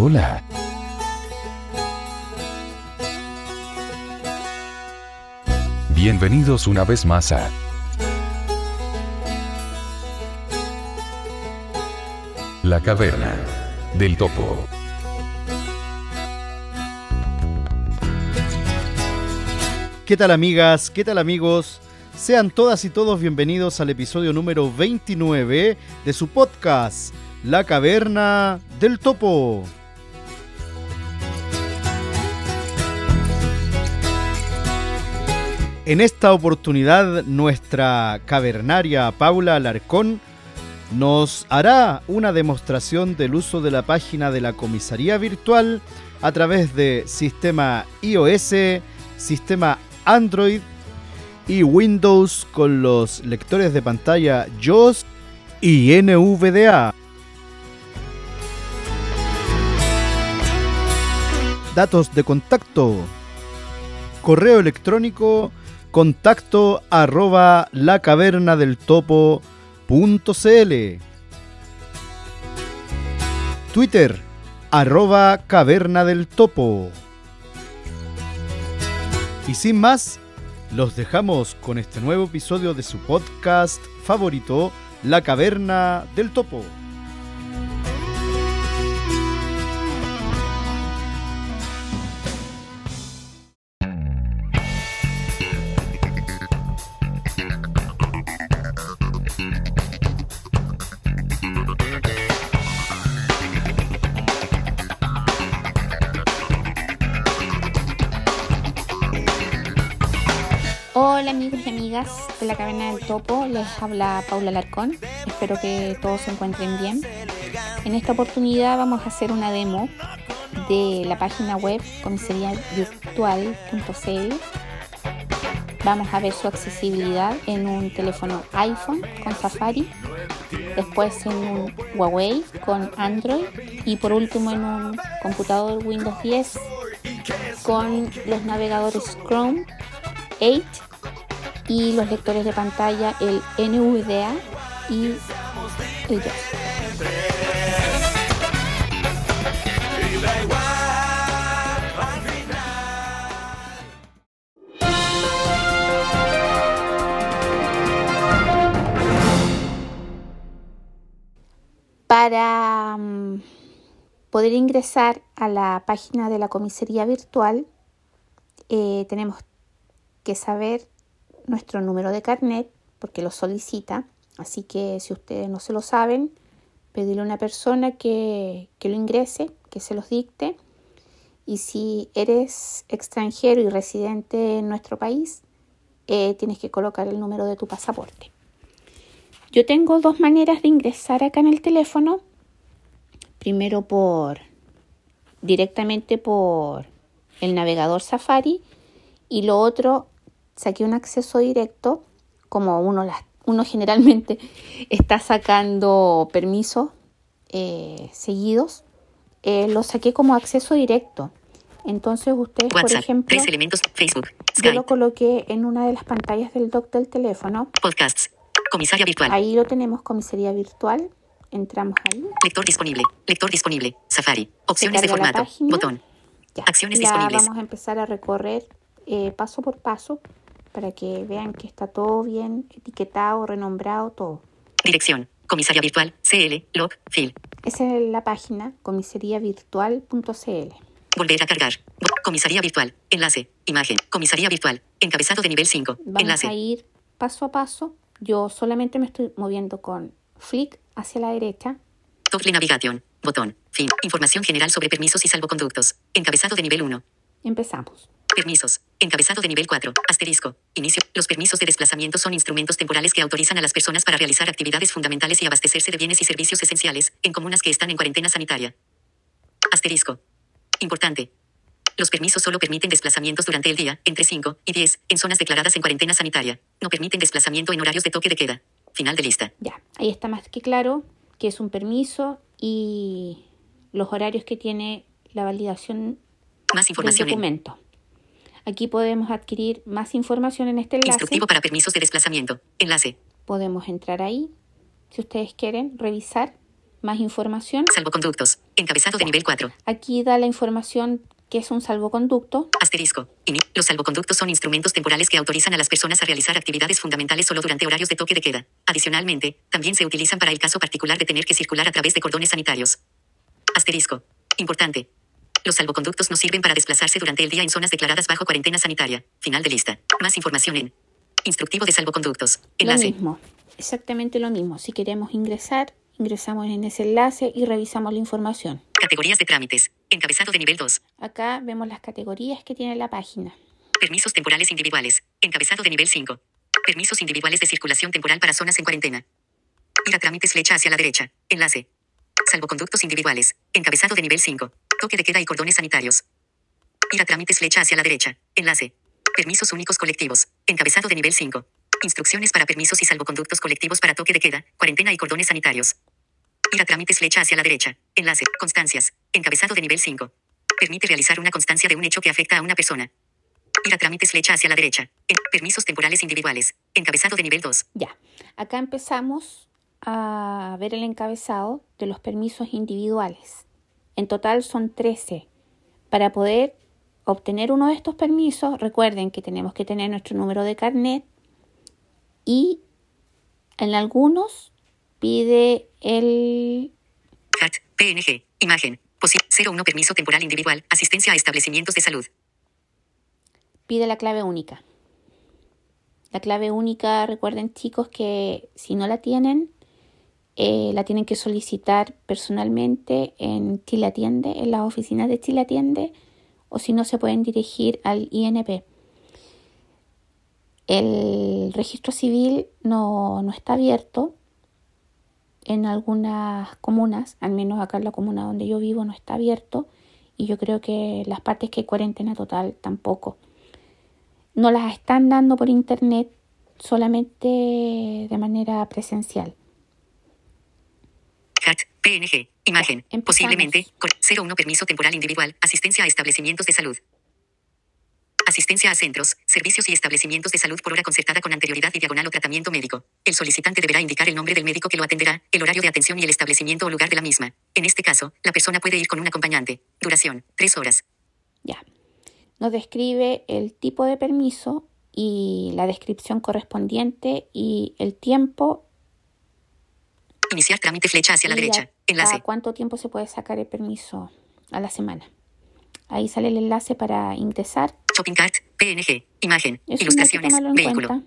Hola. Bienvenidos una vez más a La Caverna del Topo. ¿Qué tal amigas? ¿Qué tal amigos? Sean todas y todos bienvenidos al episodio número 29 de su podcast, La Caverna del Topo. En esta oportunidad, nuestra cavernaria Paula Alarcón nos hará una demostración del uso de la página de la comisaría virtual a través de sistema iOS, sistema Android y Windows con los lectores de pantalla JOS y NVDA. Datos de contacto. Correo electrónico contacto arroba lacavernadeltopo.cl Twitter arroba caverna del topo. Y sin más, los dejamos con este nuevo episodio de su podcast favorito, La Caverna del Topo. Hola amigos y amigas de la Caverna del Topo, les habla Paula Larcón, espero que todos se encuentren bien. En esta oportunidad vamos a hacer una demo de la página web comisariavirtual.cl. Vamos a ver su accesibilidad en un teléfono iPhone con Safari, después en un Huawei con Android y por último en un computador Windows 10 con los navegadores Chrome 8 y los lectores de pantalla el NVDA y el. Para mm, poder ingresar a la página de la comisaría virtual eh, tenemos que saber nuestro número de carnet porque lo solicita. Así que si ustedes no se lo saben, pedirle a una persona que, que lo ingrese, que se los dicte. Y si eres extranjero y residente en nuestro país, eh, tienes que colocar el número de tu pasaporte. Yo tengo dos maneras de ingresar acá en el teléfono. Primero por directamente por el navegador Safari y lo otro saqué un acceso directo, como uno, las, uno generalmente está sacando permisos eh, seguidos, eh, lo saqué como acceso directo. Entonces ustedes, por WhatsApp, ejemplo, tres elementos, Facebook, yo lo Skype, coloqué en una de las pantallas del dock del teléfono. podcasts, comisaria virtual, Ahí lo tenemos, comisaría virtual. Entramos ahí. lector disponible, lector disponible, Safari, opciones de formato, botón, Ya. Acciones La disponibles. vamos a empezar a recorrer eh, paso por paso para que vean que está todo bien etiquetado, renombrado, todo. dirección, comisaria virtual, CL, log, fill, Esa es la página comisariavirtual.cl. volver a cargar, comisaría virtual, enlace, imagen, comisaría virtual, encabezado de nivel 5, Vamos enlace, a ir paso a paso. Yo solamente me estoy moviendo con flick hacia la derecha. doble navegación, botón, fin, información general sobre permisos y salvoconductos, encabezado de nivel 1, Empezamos. Permisos. Encabezado de nivel 4. Asterisco. Inicio. Los permisos de desplazamiento son instrumentos temporales que autorizan a las personas para realizar actividades fundamentales y abastecerse de bienes y servicios esenciales en comunas que están en cuarentena sanitaria. Asterisco. Importante. Los permisos solo permiten desplazamientos durante el día, entre 5 y 10, en zonas declaradas en cuarentena sanitaria. No permiten desplazamiento en horarios de toque de queda. Final de lista. Ya, ahí está más que claro que es un permiso y los horarios que tiene la validación Más del información en documento. Aquí podemos adquirir más información en este enlace. Instructivo para permisos de desplazamiento. Enlace. Podemos entrar ahí, si ustedes quieren, revisar más información. Salvoconductos. Encabezado de nivel 4. Aquí da la información que es un salvoconducto. Asterisco. Los salvoconductos son instrumentos temporales que autorizan a las personas a realizar actividades fundamentales solo durante horarios de toque de queda. Adicionalmente, también se utilizan para el caso particular de tener que circular a través de cordones sanitarios. Asterisco. Importante. Los salvoconductos no sirven para desplazarse durante el día en zonas declaradas bajo cuarentena sanitaria. Final de lista. Más información en Instructivo de salvoconductos. Lo Enlace. mismo, exactamente lo mismo. Si queremos ingresar, ingresamos en ese enlace y revisamos la información. Categorías de trámites. Encabezado de nivel 2. Acá vemos las categorías que tiene la página. Permisos temporales individuales. Encabezado de nivel 5. Permisos individuales de circulación temporal para zonas en cuarentena. Ir a trámites flecha hacia la derecha. Enlace. Salvoconductos individuales. Encabezado de nivel 5. Toque de queda y cordones sanitarios. Ir a trámites flecha hacia la derecha. Enlace. Permisos únicos colectivos. Encabezado de nivel 5. Instrucciones para permisos y salvoconductos colectivos para toque de queda, cuarentena y cordones sanitarios. Ir a trámites flecha hacia la derecha. Enlace. Constancias. Encabezado de nivel 5. Permite realizar una constancia de un hecho que afecta a una persona. Ir a trámites flecha hacia la derecha. En- permisos temporales individuales. Encabezado de nivel 2. Ya, acá empezamos a ver el encabezado de los permisos individuales. En total son 13. Para poder obtener uno de estos permisos, recuerden que tenemos que tener nuestro número de carnet y en algunos pide el CAT. PNG. Imagen. Posi 01 permiso temporal individual. Asistencia a establecimientos de salud. pide la clave única. La clave única, recuerden chicos que si no la tienen, eh, la tienen que solicitar personalmente en Chile Atiende, en las oficinas de Chile Atiende, o si no se pueden dirigir al INP. El registro civil no, no está abierto en algunas comunas, al menos acá en la comuna donde yo vivo no está abierto y yo creo que las partes que hay cuarentena total tampoco. No las están dando por internet, solamente de manera presencial. PNG. Imagen. empezamos. Posiblemente. cor- 01 permiso temporal individual. Asistencia a establecimientos de salud. Asistencia a centros, servicios y establecimientos de salud por hora concertada con anterioridad y diagonal o tratamiento médico. El solicitante deberá indicar el nombre del médico que lo atenderá, el horario de atención y el establecimiento o lugar de la misma. En este caso, la persona puede ir con un acompañante. Duración, 3 horas. Ya. Nos describe el tipo de permiso y la descripción correspondiente y el tiempo Iniciar trámite flecha hacia la derecha. Enlace. a cuánto tiempo se puede sacar el permiso a la semana. Ahí sale el enlace para ingresar. Shopping cart. PNG. Imagen. Eso Ilustraciones. Vehículo. cuenta.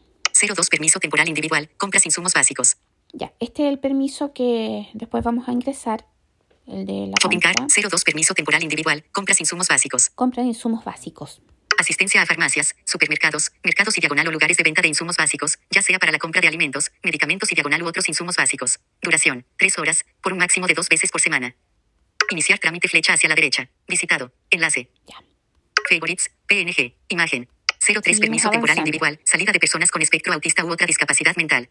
02 permiso temporal individual. Compras insumos básicos. Ya, este es el permiso que después vamos a ingresar, el de la Shopping cart. 02 permiso temporal individual. Compras insumos básicos. compra de insumos básicos. Asistencia a farmacias, supermercados, mercados y diagonal o lugares de venta de insumos básicos, ya sea para la compra de alimentos, medicamentos y diagonal u otros insumos básicos. Duración, 3 horas, por un máximo de dos veces por semana. Iniciar trámite flecha hacia la derecha. Visitado. Enlace. Ya. Favorites, PNG, imagen. 03 Seguimos permiso temporal individual, salida de personas con espectro autista u otra discapacidad mental.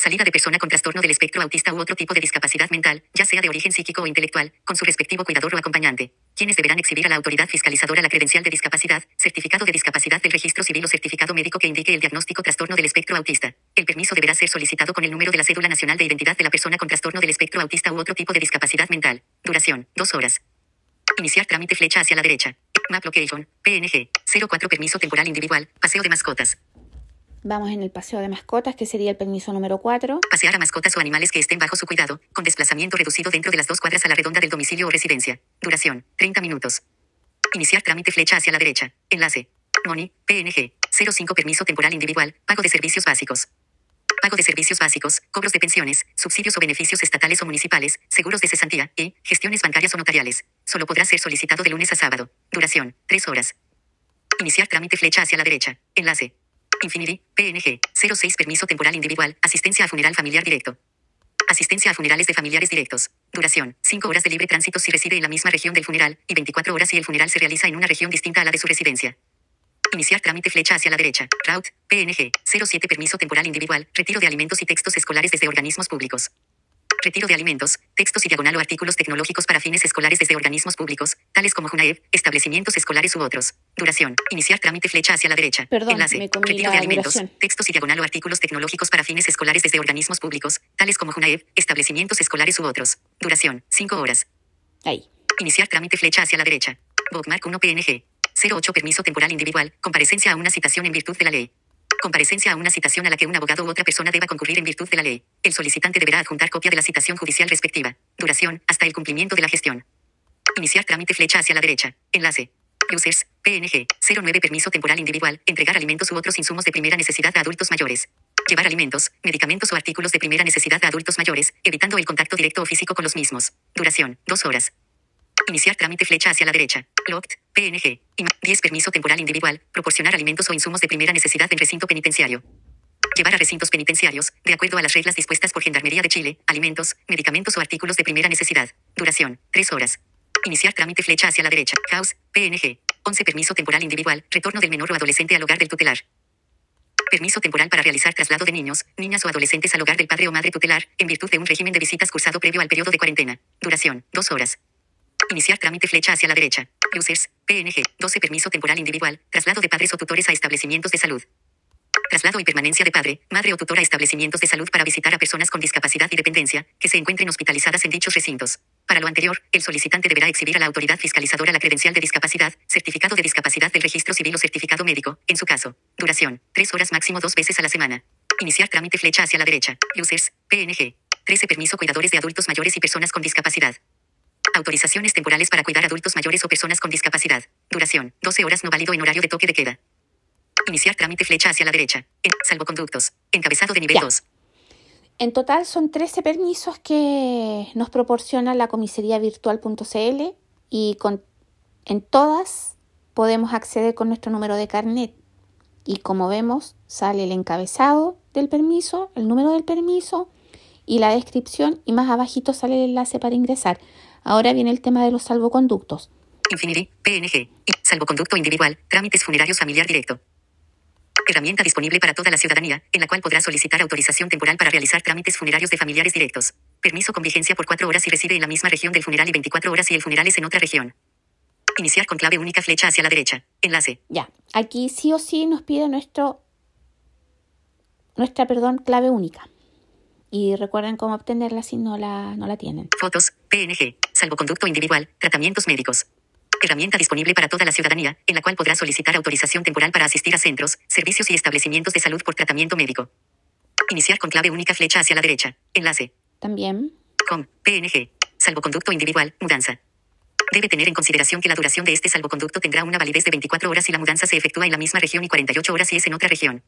Salida de persona con trastorno del espectro autista u otro tipo de discapacidad mental, ya sea de origen psíquico o intelectual, con su respectivo cuidador o acompañante. Quienes deberán exhibir a la autoridad fiscalizadora la credencial de discapacidad, certificado de discapacidad del registro civil o certificado médico que indique el diagnóstico trastorno del espectro autista. El permiso deberá ser solicitado con el número de la cédula nacional de identidad de la persona con trastorno del espectro autista u otro tipo de discapacidad mental. Duración, 2 horas. Iniciar trámite flecha hacia la derecha. Map location, PNG. 04 permiso temporal individual, paseo de mascotas. Vamos en el paseo de mascotas, que sería el permiso número 4. Pasear a mascotas o animales que estén bajo su cuidado, con desplazamiento reducido dentro de las dos cuadras a la redonda del domicilio o residencia. Duración, 30 minutos. Iniciar trámite flecha hacia la derecha. Enlace. Money, PNG. 05 permiso temporal individual, pago de servicios básicos. Pago de servicios básicos, cobros de pensiones, subsidios o beneficios estatales o municipales, seguros de cesantía y gestiones bancarias o notariales. Solo podrá ser solicitado de lunes a sábado. Duración, 3 horas. Iniciar trámite flecha hacia la derecha. Enlace. Infinity, PNG. 06 permiso temporal individual, asistencia a funeral familiar directo. Asistencia a funerales de familiares directos. Duración, 5 horas de libre tránsito si reside en la misma región del funeral, y 24 horas si el funeral se realiza en una región distinta a la de su residencia. Iniciar trámite flecha hacia la derecha. Route, PNG. 07 permiso temporal individual, retiro de alimentos y textos escolares desde organismos públicos. Retiro de alimentos, textos y diagonal o artículos tecnológicos para fines escolares desde organismos públicos, tales como JUNAEB, establecimientos escolares u otros. Duración. Iniciar trámite flecha hacia la derecha. Perdón, Enlace. me comí Retiro la de alimentos, duración. textos y diagonal o artículos tecnológicos para fines escolares desde organismos públicos, tales como JUNAEB, establecimientos escolares u otros. Duración. 5 horas. Ahí. Iniciar trámite flecha hacia la derecha. Bookmark 1 PNG. 08 Permiso temporal individual. Comparecencia a una citación en virtud de la ley. Comparecencia a una citación a la que un abogado u otra persona deba concurrir en virtud de la ley. El solicitante deberá adjuntar copia de la citación judicial respectiva. Duración, hasta el cumplimiento de la gestión. Iniciar trámite flecha hacia la derecha. Enlace. Users, PNG, 09 Permiso temporal individual, entregar alimentos u otros insumos de primera necesidad a adultos mayores. Llevar alimentos, medicamentos o artículos de primera necesidad a adultos mayores, evitando el contacto directo o físico con los mismos. Duración, 2 horas. Iniciar trámite flecha hacia la derecha. Locked, PNG. 10 Permiso temporal individual, proporcionar alimentos o insumos de primera necesidad en recinto penitenciario. Llevar a recintos penitenciarios, de acuerdo a las reglas dispuestas por Gendarmería de Chile, alimentos, medicamentos o artículos de primera necesidad. Duración, 3 horas. Iniciar trámite flecha hacia la derecha. House, PNG. 11 Permiso temporal individual, retorno del menor o adolescente al hogar del tutelar. Permiso temporal para realizar traslado de niños, niñas o adolescentes al hogar del padre o madre tutelar, en virtud de un régimen de visitas cursado previo al periodo de cuarentena. Duración, 2 horas. Iniciar trámite flecha hacia la derecha. Users, PNG. 12 Permiso temporal individual, traslado de padres o tutores a establecimientos de salud. Traslado y permanencia de padre, madre o tutor a establecimientos de salud para visitar a personas con discapacidad y dependencia, que se encuentren hospitalizadas en dichos recintos. Para lo anterior, el solicitante deberá exhibir a la autoridad fiscalizadora la credencial de discapacidad, certificado de discapacidad del registro civil o certificado médico, en su caso. Duración, 3 horas máximo dos veces a la semana. Iniciar trámite flecha hacia la derecha. Users, PNG. 13 Permiso cuidadores de adultos mayores y personas con discapacidad. Autorizaciones temporales para cuidar adultos mayores o personas con discapacidad. Duración, 12 horas no válido en horario de toque de queda. Iniciar trámite flecha hacia la derecha. En, salvoconductos. Encabezado de nivel Ya. 2. En total son 13 permisos que nos proporciona la comisaría virtual.cl y con, en todas podemos acceder con nuestro número de carnet. Y como vemos, sale el encabezado del permiso, el número del permiso y la descripción y más abajito sale el enlace para ingresar. Ahora viene el tema de los salvoconductos. Infinity, PNG. y Salvoconducto individual. Trámites funerarios familiar directo. Herramienta disponible para toda la ciudadanía, en la cual podrá solicitar autorización temporal para realizar trámites funerarios de familiares directos. Permiso con vigencia por 4 horas si reside en la misma región del funeral y 24 horas si el funeral es en otra región. Iniciar con clave única flecha hacia la derecha. Enlace. Ya, aquí sí o sí nos pide nuestro, nuestra perdón, clave única. Y recuerden cómo obtenerla si no la, no la tienen. Fotos, PNG, salvoconducto individual, tratamientos médicos. Herramienta disponible para toda la ciudadanía, en la cual podrá solicitar autorización temporal para asistir a centros, servicios y establecimientos de salud por tratamiento médico. Iniciar con clave única flecha hacia la derecha. Enlace. También, Com, PNG, salvoconducto individual, mudanza. Debe tener en consideración que la duración de este salvoconducto tendrá una validez de 24 horas si la mudanza se efectúa en la misma región y 48 horas si es en otra región.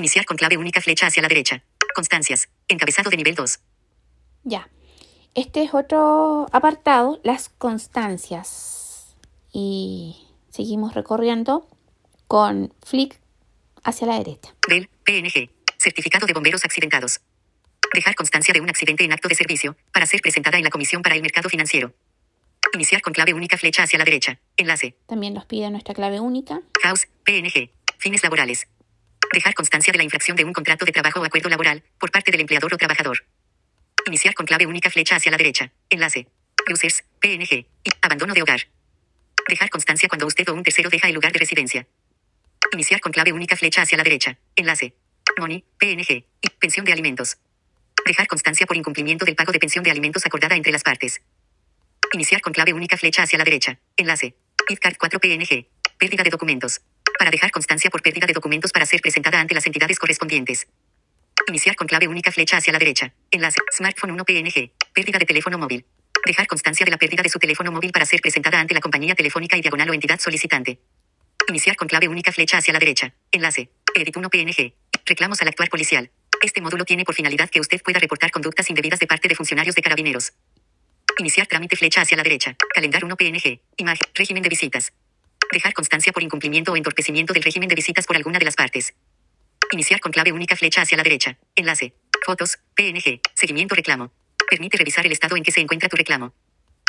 Iniciar con clave única flecha hacia la derecha. Constancias. Encabezado de nivel 2. ya. Este es otro apartado, las constancias. Y seguimos recorriendo con flick hacia la derecha. Del, PNG. Certificado de bomberos accidentados. Dejar constancia de un accidente en acto de servicio, para ser presentada en la Comisión para el Mercado Financiero. Iniciar con clave única flecha hacia la derecha. Enlace. También nos pide nuestra clave única. House, PNG. Fines laborales. Dejar constancia de la infracción de un contrato de trabajo o acuerdo laboral, por parte del empleador o trabajador. Iniciar con clave única flecha hacia la derecha. Enlace. Users, PNG. Y abandono de hogar. Dejar constancia cuando usted o un tercero deja el lugar de residencia. Iniciar con clave única flecha hacia la derecha. Enlace. Money, PNG. Y pensión de alimentos. Dejar constancia por incumplimiento del pago de pensión de alimentos acordada entre las partes. Iniciar con clave única flecha hacia la derecha. Enlace. IDCARD 4 PNG. Pérdida de documentos. Para dejar constancia por pérdida de documentos para ser presentada ante las entidades correspondientes. Iniciar con clave única flecha hacia la derecha. Enlace. Smartphone 1 PNG. Pérdida de teléfono móvil. Dejar constancia de la pérdida de su teléfono móvil para ser presentada ante la compañía telefónica y diagonal o entidad solicitante. Iniciar con clave única flecha hacia la derecha. Enlace. Edit 1 PNG. Reclamos al actuar policial. Este módulo tiene por finalidad que usted pueda reportar conductas indebidas de parte de funcionarios de carabineros. Iniciar trámite flecha hacia la derecha. Calendario 1 PNG. Imagen. Régimen de visitas. Dejar constancia por incumplimiento o entorpecimiento del régimen de visitas por alguna de las partes. Iniciar con clave única flecha hacia la derecha. Enlace. Fotos. PNG. Seguimiento reclamo. Permite revisar el estado en que se encuentra tu reclamo.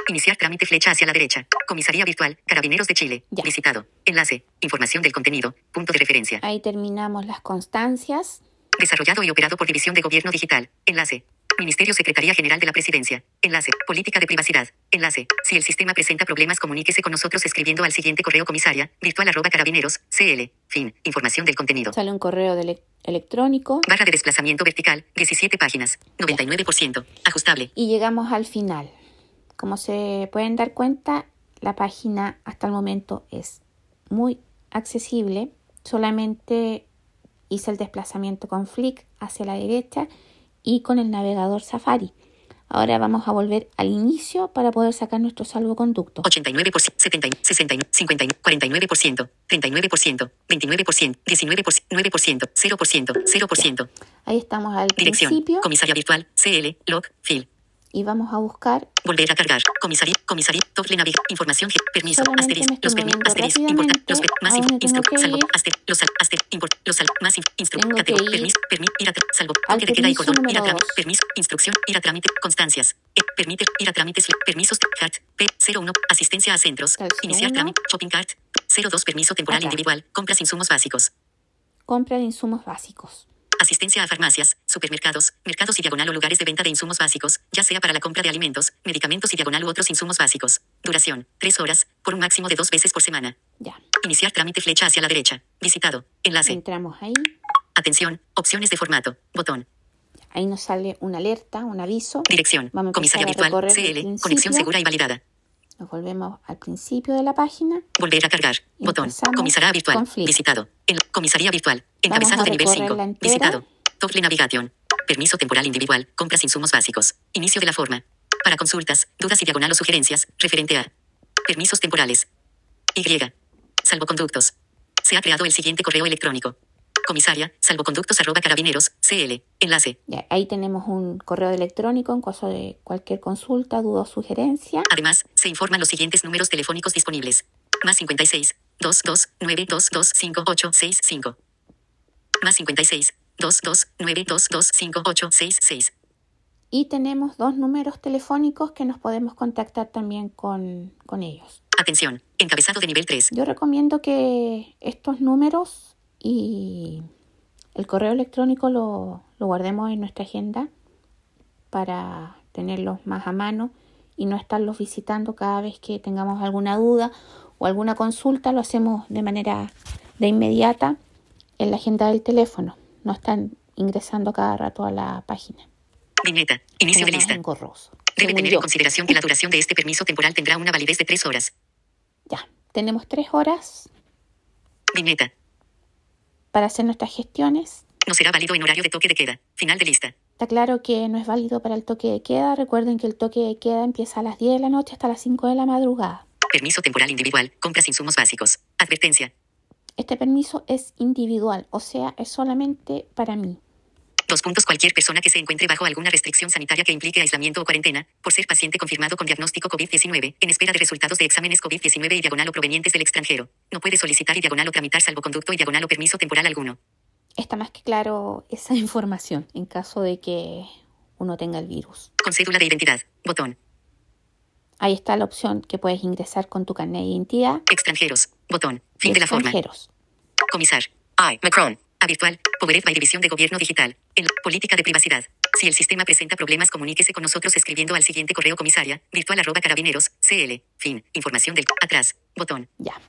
Iniciar trámite flecha hacia la derecha. Comisaría virtual. Carabineros de Chile. Ya. Visitado. Enlace. Información del contenido. Punto de referencia. Ahí terminamos las constancias. Desarrollado y operado por División de Gobierno Digital. Enlace. Ministerio Secretaría General de la Presidencia. Enlace. Política de privacidad. Enlace. Si el sistema presenta problemas, comuníquese con nosotros escribiendo al siguiente correo comisaria, virtual arroba carabineros, CL. Fin. Información del contenido. Sale un correo de ele- electrónico. Barra de desplazamiento vertical, 17 páginas. 99%. Ajustable. Y llegamos al final. Como se pueden dar cuenta, la página hasta el momento es muy accesible. Solamente hice el desplazamiento con Flick hacia la derecha y con el navegador Safari. Ahora vamos a volver al inicio para poder sacar nuestro salvoconducto. 89%, 70, 60, 50, 49%, 39%, 29%, 19%, 9%, 0%, 0%. Ahí estamos al Dirección. principio Comisaria virtual, CL, log, fill. Y vamos a buscar Volver a cargar. Comisaría, comisaría, doble navig, información, permiso, asterisco, estoy los permisos, asterisco, rápidamente importa, los más a inf- donde tengo instru, que salvo, ir. aster, los al, aster, import, los más inf- instru, Tengo catego, que ir permiso, permi, ir a, tra- salvo, al toque de queda y permiso cordón, ir a trámite, permiso, instrucción, ir a trámite, constancias, eh, permite, ir a trámites, permisos, hat, P01, asistencia a centros, iniciar trámite, shopping cart, 02, permiso temporal individual, compras insumos básicos. compra de insumos básicos. Asistencia a farmacias, supermercados, mercados y diagonal o lugares de venta de insumos básicos, ya sea para la compra de alimentos, medicamentos y diagonal u otros insumos básicos. Duración, 3 horas, por un máximo de dos veces por semana. Ya, Iniciar trámite flecha hacia la derecha. Visitado. Enlace. entramos ahí. Atención. Opciones de formato. Botón. Ahí nos sale una alerta, un aviso. Dirección. Vamos a Comisaria virtual. CL. Conexión segura y validada. Nos volvemos al principio de la página. Volver a cargar. Botón. Comisaría virtual. Visitado. En comisaría virtual. Encabezado de nivel recorrerla 5. entera. Visitado. Doble navigation. Permiso temporal individual. Compras insumos básicos. Inicio de la forma. Para consultas, dudas y diagonal o sugerencias. Referente a. Permisos temporales. Y. Salvoconductos. Se ha creado el siguiente correo electrónico. Comisaria, salvoconductos arroba carabineros, CL. Enlace. Ya, ahí tenemos un correo electrónico en caso de cualquier consulta, duda o sugerencia. Además, se informan los siguientes números telefónicos disponibles. Más 56 22 922 5865. Más 56 22 922 5866. Y tenemos dos números telefónicos que nos podemos contactar también con, con ellos. Atención, encabezado de nivel 3. Yo recomiendo que estos números y el correo electrónico lo, lo guardemos en nuestra agenda para tenerlos más a mano y no estarlos visitando cada vez que tengamos alguna duda o alguna consulta. Lo hacemos de manera de inmediata en la agenda del teléfono. No están ingresando cada rato a la página. Viñeta, inicio de lista. engorroso, Debe tener yo. en consideración que la duración de este permiso temporal tendrá una validez de 3 horas. Ya, tenemos tres horas Viñeta, para hacer nuestras gestiones. no será válido en horario de toque de queda. Final de lista. Está claro que no es válido para el toque de queda. Recuerden que el toque de queda empieza a las 10 de la noche hasta las 5 de la madrugada. Permiso temporal individual. Compras insumos básicos. Advertencia. Este permiso es individual, o sea, es solamente para mí. Dos puntos. Cualquier persona que se encuentre bajo alguna restricción sanitaria que implique aislamiento o cuarentena, por ser paciente confirmado con diagnóstico COVID-19, en espera de resultados de exámenes COVID-19 y diagonal o provenientes del extranjero, no puede solicitar y diagonal o tramitar salvoconducto y diagonal o permiso temporal alguno. Está más que claro esa información en caso de que uno tenga el virus. Con cédula de identidad. Botón. Ahí está la opción que puedes ingresar con tu carnet de identidad. Extranjeros. Botón. Fin de la forma. extranjeros. Comisar. I. Macron. A virtual. Povered by División de Gobierno Digital. En política de privacidad. Si el sistema presenta problemas, comuníquese con nosotros escribiendo al siguiente correo comisaria, virtual arroba carabineros, CL. Fin. Información del atrás. Botón. Ya.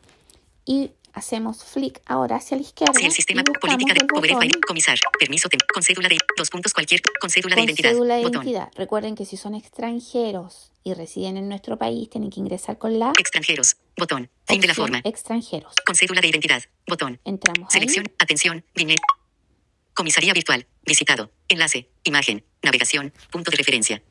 Y hacemos flick ahora hacia la izquierda. Si el sistema y política de botón comisar. Permiso con cédula de dos puntos cualquier con cédula de con identidad. cédula de Botón. identidad. Recuerden que si son extranjeros y residen en nuestro país, tienen que ingresar con la Extranjeros. Botón. Fin de la forma. extranjeros. Con cédula de identidad. Botón. Entramos Selección. ahí. Atención. Viñet. Comisaría virtual. Visitado. Enlace. Imagen. Navegación. Punto de referencia.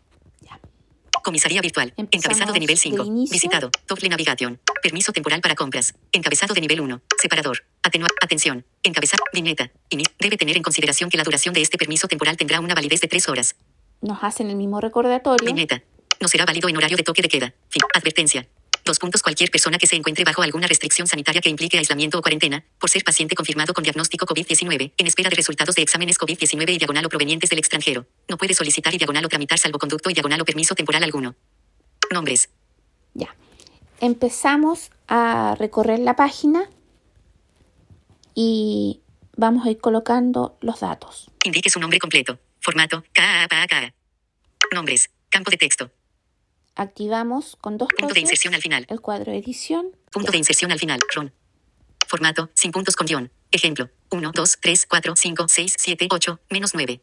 Comisaría virtual. Empezamos Encabezado de nivel 5. de inicio. Visitado. Doble navegación. Permiso temporal para compras. Encabezado de nivel 1. Separador. Atenua. Atención. Encabezado. Viñeta. Ini- Debe tener en consideración que la duración de este permiso temporal tendrá una validez de 3 horas. Nos hacen el mismo recordatorio. Viñeta. No será válido en horario de toque de queda. Fin. Advertencia. Dos puntos. Cualquier persona que se encuentre bajo alguna restricción sanitaria que implique aislamiento o cuarentena, por ser paciente confirmado con diagnóstico COVID-19, en espera de resultados de exámenes COVID-19 y diagonal o provenientes del extranjero, no puede solicitar y diagonal o tramitar salvoconducto y diagonal o permiso temporal alguno. Nombres. Ya. Empezamos a recorrer la página y vamos a ir colocando los datos. Indique su nombre completo. Formato. KAPAK. Nombres. Campo de texto. Activamos con dos Punto de toques inserción al final. el cuadro de edición. Punto de inserción al final. Ron. Formato. Sin puntos con guion. Ejemplo. 1, 2, 3, 4, 5, 6, 7, 8, menos 9.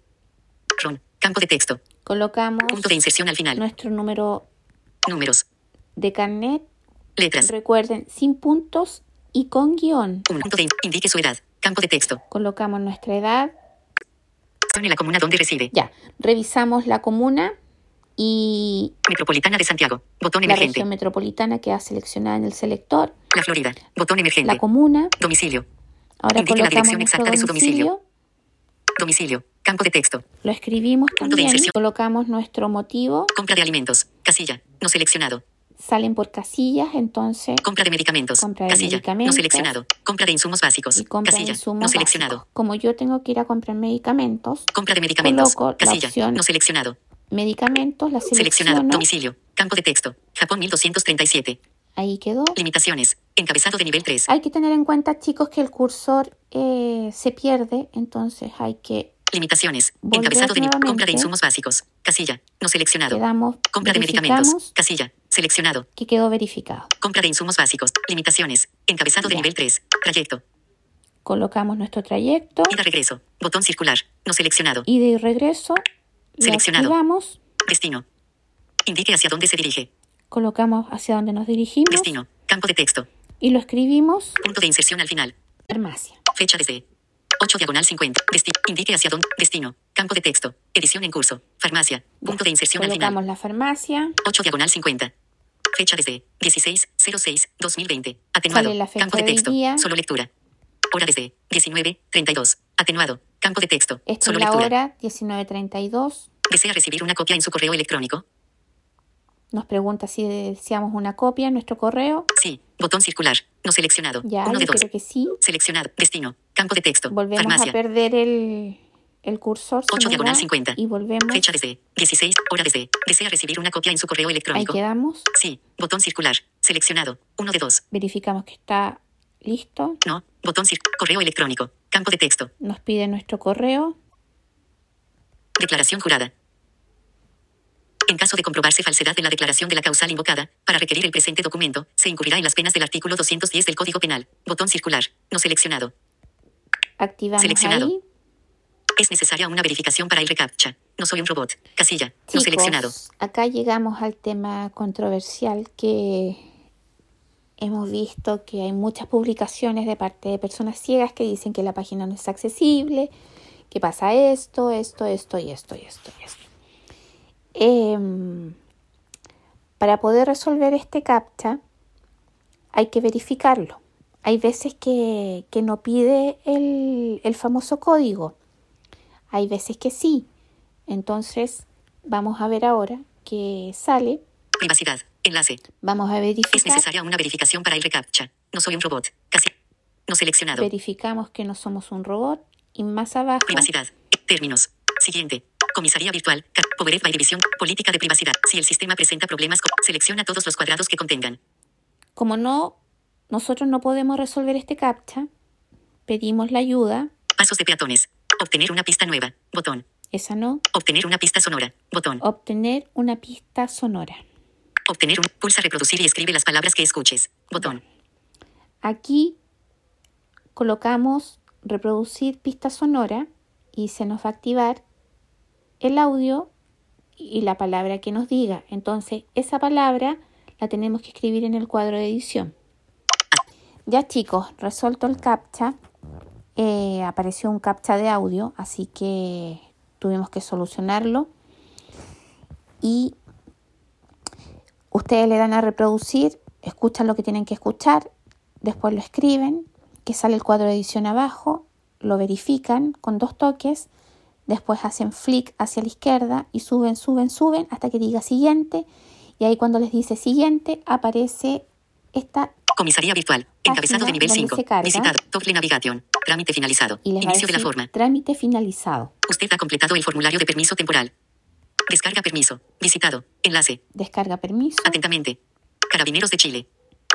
Ron. Campo de texto. Colocamos Punto de inserción al final. nuestro número Números. de carnet, Letras. recuerden, sin puntos y con guion. Un punto de in- indique su edad. Campo de texto. Colocamos nuestra edad. Zona la comuna donde reside. Ya, revisamos la comuna y Metropolitana de Santiago. Botón la emergente. región metropolitana queda seleccionada en el selector. La Florida. Botón emergente. La comuna. Domicilio. Ahora Indique la dirección exacta de su domicilio. domicilio. Domicilio. Campo de texto. Lo escribimos Punto de también. inserción. Colocamos nuestro motivo. Compra de alimentos. Casilla. No seleccionado. Salen por casillas, entonces Compra de medicamentos. Compra de Casilla. medicamentos. No seleccionado. Compra de insumos básicos. y compra de Casilla. insumos no seleccionado. básicos. Como yo tengo que ir a comprar medicamentos, Compra de medicamentos. Coloco la Casilla. opción No seleccionado. Medicamentos, la Seleccionado. Domicilio. Campo de texto. Japón 1237. Ahí quedó. Limitaciones. Encabezado de nivel 3. Hay que tener en cuenta, chicos, que el cursor eh, se pierde, entonces hay que Limitaciones. Encabezado de nivel. Compra de insumos básicos. Casilla. No seleccionado. quedamos, Compra de medicamentos. Casilla. Seleccionado. que quedó verificado. Compra de insumos básicos. Limitaciones. Encabezado de nivel 3. Trayecto. Colocamos nuestro trayecto, Ida regreso. Botón circular. No seleccionado. ida y regreso, Seleccionado. activamos, Destino. Indique hacia dónde se dirige. colocamos hacia donde nos dirigimos Destino. Campo de texto. y lo escribimos, Punto de inserción al final. farmacia. Fecha desde 8 diagonal 50. Desti- indique hacia dónde. Destino. Campo de texto. Edición en curso. Farmacia. Punto de inserción al Colocamos final. la farmacia, 8 diagonal 50. Fecha desde 16-06-2020. Atenuado. Sale la fecha Campo de texto. día. Solo lectura. Hora desde 19-32. Atenuado. Campo de texto. esta Solo es la lectura. hora 19.32, ¿Desea recibir una copia en su correo electrónico? nos pregunta si deseamos una copia en nuestro correo, Sí. Botón circular. No seleccionado. ya, Uno de dos. creo que sí, Seleccionado. Destino. Campo de texto. volvemos Farmacia. a perder el, el cursor, se 8 nos diagonal va, 50. y volvemos, Fecha desde 16. Hora desde. ¿Desea recibir una copia en su correo ahí electrónico? quedamos, Sí. Botón circular. Seleccionado. Uno de dos. verificamos que está listo, No. Botón Correo electrónico. Campo de texto. nos pide nuestro correo, Declaración jurada. En caso de comprobarse falsedad de la declaración de la causal invocada, para requerir el presente documento, se incurrirá en las penas del artículo 210 del Código Penal. Botón circular. No seleccionado. activamos Seleccionado. ahí, Es necesaria una verificación para el recaptcha. No soy un robot. Casilla. No seleccionado. acá llegamos al tema controversial que hemos visto que hay muchas publicaciones de parte de personas ciegas que dicen que la página no es accesible, que pasa esto, esto, esto y esto y esto y esto. Em, para poder resolver este captcha hay que verificarlo. Hay veces que, que no pide el, el famoso código. Hay veces que sí. Entonces, vamos a ver ahora que sale. Privacidad. Enlace. Vamos a Es verificar. necesaria una verificación para el recaptcha. No soy un robot. Casi. No seleccionado. Verificamos que no somos un robot. Y más abajo, Privacidad. Términos. Siguiente. Comisaría virtual. Powered by División. Política de privacidad. Si el sistema presenta problemas, selecciona todos los cuadrados que contengan. como no, nosotros no podemos resolver este captcha, pedimos la ayuda. Pasos de peatones. Obtener una pista nueva. Botón. Esa no. Obtener una pista sonora. Botón. Obtener una pista sonora. Obtener un. Pulsa reproducir y escribe las palabras que escuches. Botón. Aquí colocamos reproducir pista sonora y se nos va a activar el audio y la palabra que nos diga. Entonces, esa palabra la tenemos que escribir en el cuadro de edición. Ya chicos, resuelto el captcha. eh, apareció un captcha de audio, así que tuvimos que solucionarlo. Y ustedes le dan a reproducir, escuchan lo que tienen que escuchar, después lo escriben, que sale el cuadro de edición abajo, lo verifican con dos toques, después hacen flick hacia la izquierda y suben, suben, suben hasta que diga siguiente. Y ahí cuando les dice siguiente aparece esta Comisaría virtual. Encabezado de nivel donde 5. se carga. Visitado. Doble navigation. Trámite finalizado. Inicio de la forma. trámite finalizado. Usted ha completado el formulario de permiso temporal. Descarga permiso. Visitado. Enlace. Descarga permiso. Atentamente. Carabineros de Chile.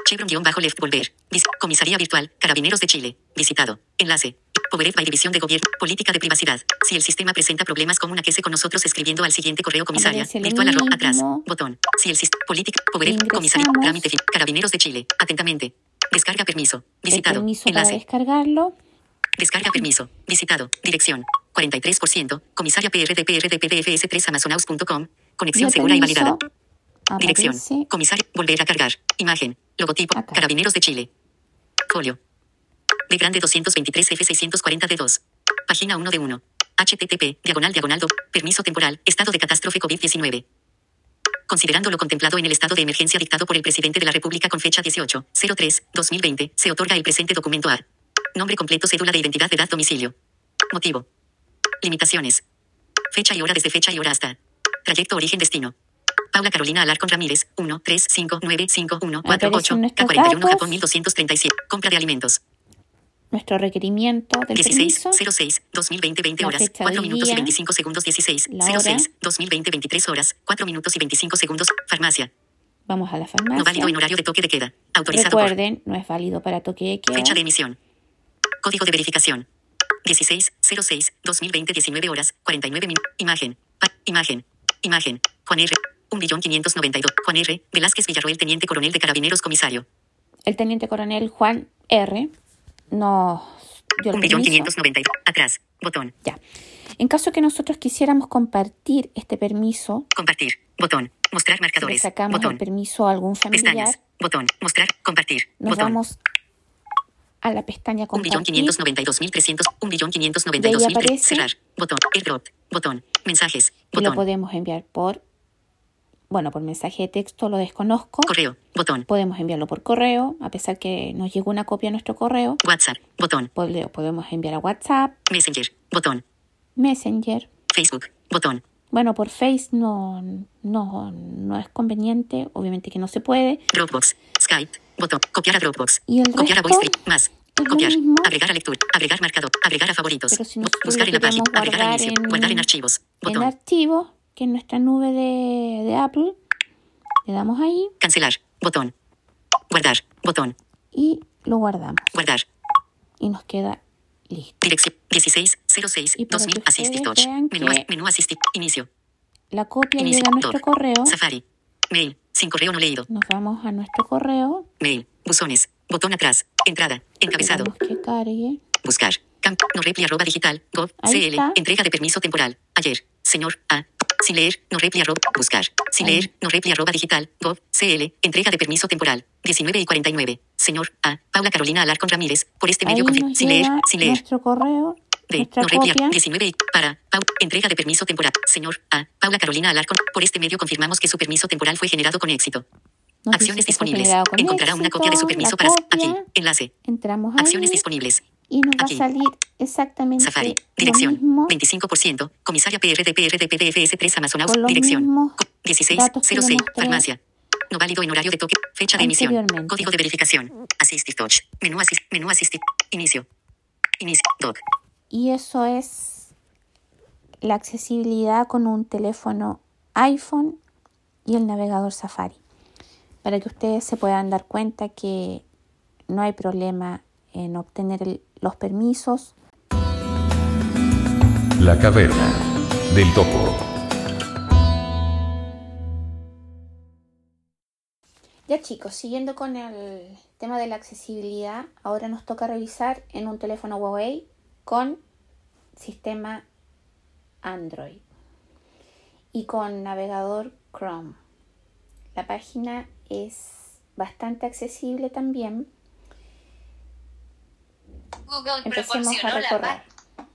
Chevron-left volver. Vis- Comisaría virtual. Carabineros de Chile. Visitado. Enlace. Powered by División de Gobierno. Política de privacidad. Si el sistema presenta problemas, comuníquese con nosotros escribiendo al siguiente correo comisaria. Virtual arroba atrás. Botón. Si el sistema. Política. Ingresamos. Comisaría. Trámite. Carabineros de Chile. Atentamente. Descarga permiso. El Visitado. para Enlace. descargarlo. Descarga permiso. Visitado. Dirección. 43%. Comisaria PRD PRD PDFS 3 amazonaus.com. Conexión segura y validada. Dirección. aparece Comisario. Volver a cargar. Imagen. Logotipo. Acá. Carabineros de Chile. Folio. De grande 223 F640 d 2. Página 1 de 1. HTTP. Diagonal diagonal do- Permiso temporal. Estado de catástrofe COVID-19. Considerando lo contemplado en el estado de emergencia dictado por el presidente de la República con fecha 18-03-2020, se otorga el presente documento a Nombre completo, cédula de identidad, edad, domicilio. Motivo. Limitaciones. Fecha y hora desde fecha y hora hasta. Trayecto, origen, destino. Paula Carolina Alarcón Ramírez, 1, 3, 5, 9, 5, 1, 4, Aparecen 8, nuestros K41, datos. Japón 1237. Compra de alimentos. nuestro requerimiento del 16, permiso. 06, 2020, 20 La horas, fecha 4 del minutos y día, 25 segundos, 16, la hora. 06, 2020, 23 horas, 4 minutos y 25 segundos, farmacia, Vamos a la no farmacia. válido en horario de toque de queda, autorizado por Recuerden, no es válido para toque de queda. fecha de emisión, código de verificación, 16, 06, 2020, 19 horas, 49 minutos, imagen, imagen, imagen, Juan R, 1.592, Juan R, Velázquez Villarroel, teniente coronel de carabineros, comisario, El teniente coronel Juan R. permiso. 1.592, atrás, botón, Ya. En caso que nosotros quisiéramos compartir este permiso, compartir, botón, mostrar si le marcadores, sacamos botón. el permiso a algún familiar, Pestañas. Botón. Mostrar. Compartir. nos botón. vamos a la pestaña compartir. quinientos noventa y dos mil trescientos. Un billón quinientos noventa Y y ahí dos mil. aparece. Cerrar. Botón. Airdrop. Botón. Mensajes. y lo Botón. podemos enviar por, bueno, por mensaje de texto, lo desconozco. Correo. Botón. Podemos enviarlo por correo, a pesar que nos llegó una copia a nuestro correo. WhatsApp. Botón. Pode- Podemos enviar a WhatsApp, Messenger. Botón. Messenger. Facebook. Botón. Bueno, por Face no, no, no es conveniente, obviamente que no se puede. Dropbox. Skype. Botón. Copiar a Dropbox. Y el Copiar a resto VoiceTree. Más. es lo Copiar. mismo. Agregar a lectura. Agregar marcador. Agregar a favoritos. Si Buscar en la página. Agregar a guardar inicio. en- Guardar en archivos. En Botón. archivos, que es nuestra nube de, de Apple, le damos ahí Cancelar. Botón. Guardar. Botón. y lo guardamos. Guardar. Y nos queda listo. Dirección 16 06 Y para 2000 que Assistive Touch. Menú, menú Assistive. Inicio. La copia Inicio. llega a nuestro correo. Safari. Mail. Sin correo no leído. Nos vamos a nuestro correo. Mail. Buzones. Botón atrás. Entrada. Encabezado. Dejamos que cargue. Buscar. Camp. No repli arroba digital. Gov. Ahí CL. está. Entrega de permiso temporal. Ayer. Señor A. Sin leer. No repli arroba. Buscar. Sin Ahí. leer. No repli arroba digital. Gov. CL. Entrega de permiso temporal. 19 y 49. Señor A. Paula Carolina Alarcón Ramírez. Por este Ahí medio Sin leer. Sin leer. nuestro correo, D. nuestra No repli copia. 19 y para. Pau. Entrega de permiso temporal. Señor A. Paula Carolina Alarcón. Por este medio confirmamos que su permiso temporal fue generado con éxito. Acciones disponibles. Encontrará una copia de su permiso para. copia. Aquí. Enlace. Entramos ahí Acciones disponibles. y nos Aquí. va a salir exactamente Safari. lo Dirección. mismo 25%. Comisaria PRD PRD PDFS 3 Amazon House. Dirección. mismos Co- 16 datos que le 06. mostré Farmacia. No válido en horario de toque. Fecha de emisión. Código de verificación. Assistive Touch. Menú asist. Menú assistive. Inicio. Inicio. Doc. Y eso es la accesibilidad con un teléfono iPhone y el navegador Safari. Para que ustedes se puedan dar cuenta que no hay problema en obtener el- los permisos. La caverna del topo. Ya chicos, siguiendo con el tema de la accesibilidad, ahora nos toca revisar en un teléfono Huawei con sistema Android y con navegador Chrome. La página es bastante accesible también. Google Empecemos proporcionó a la recorrer. pá-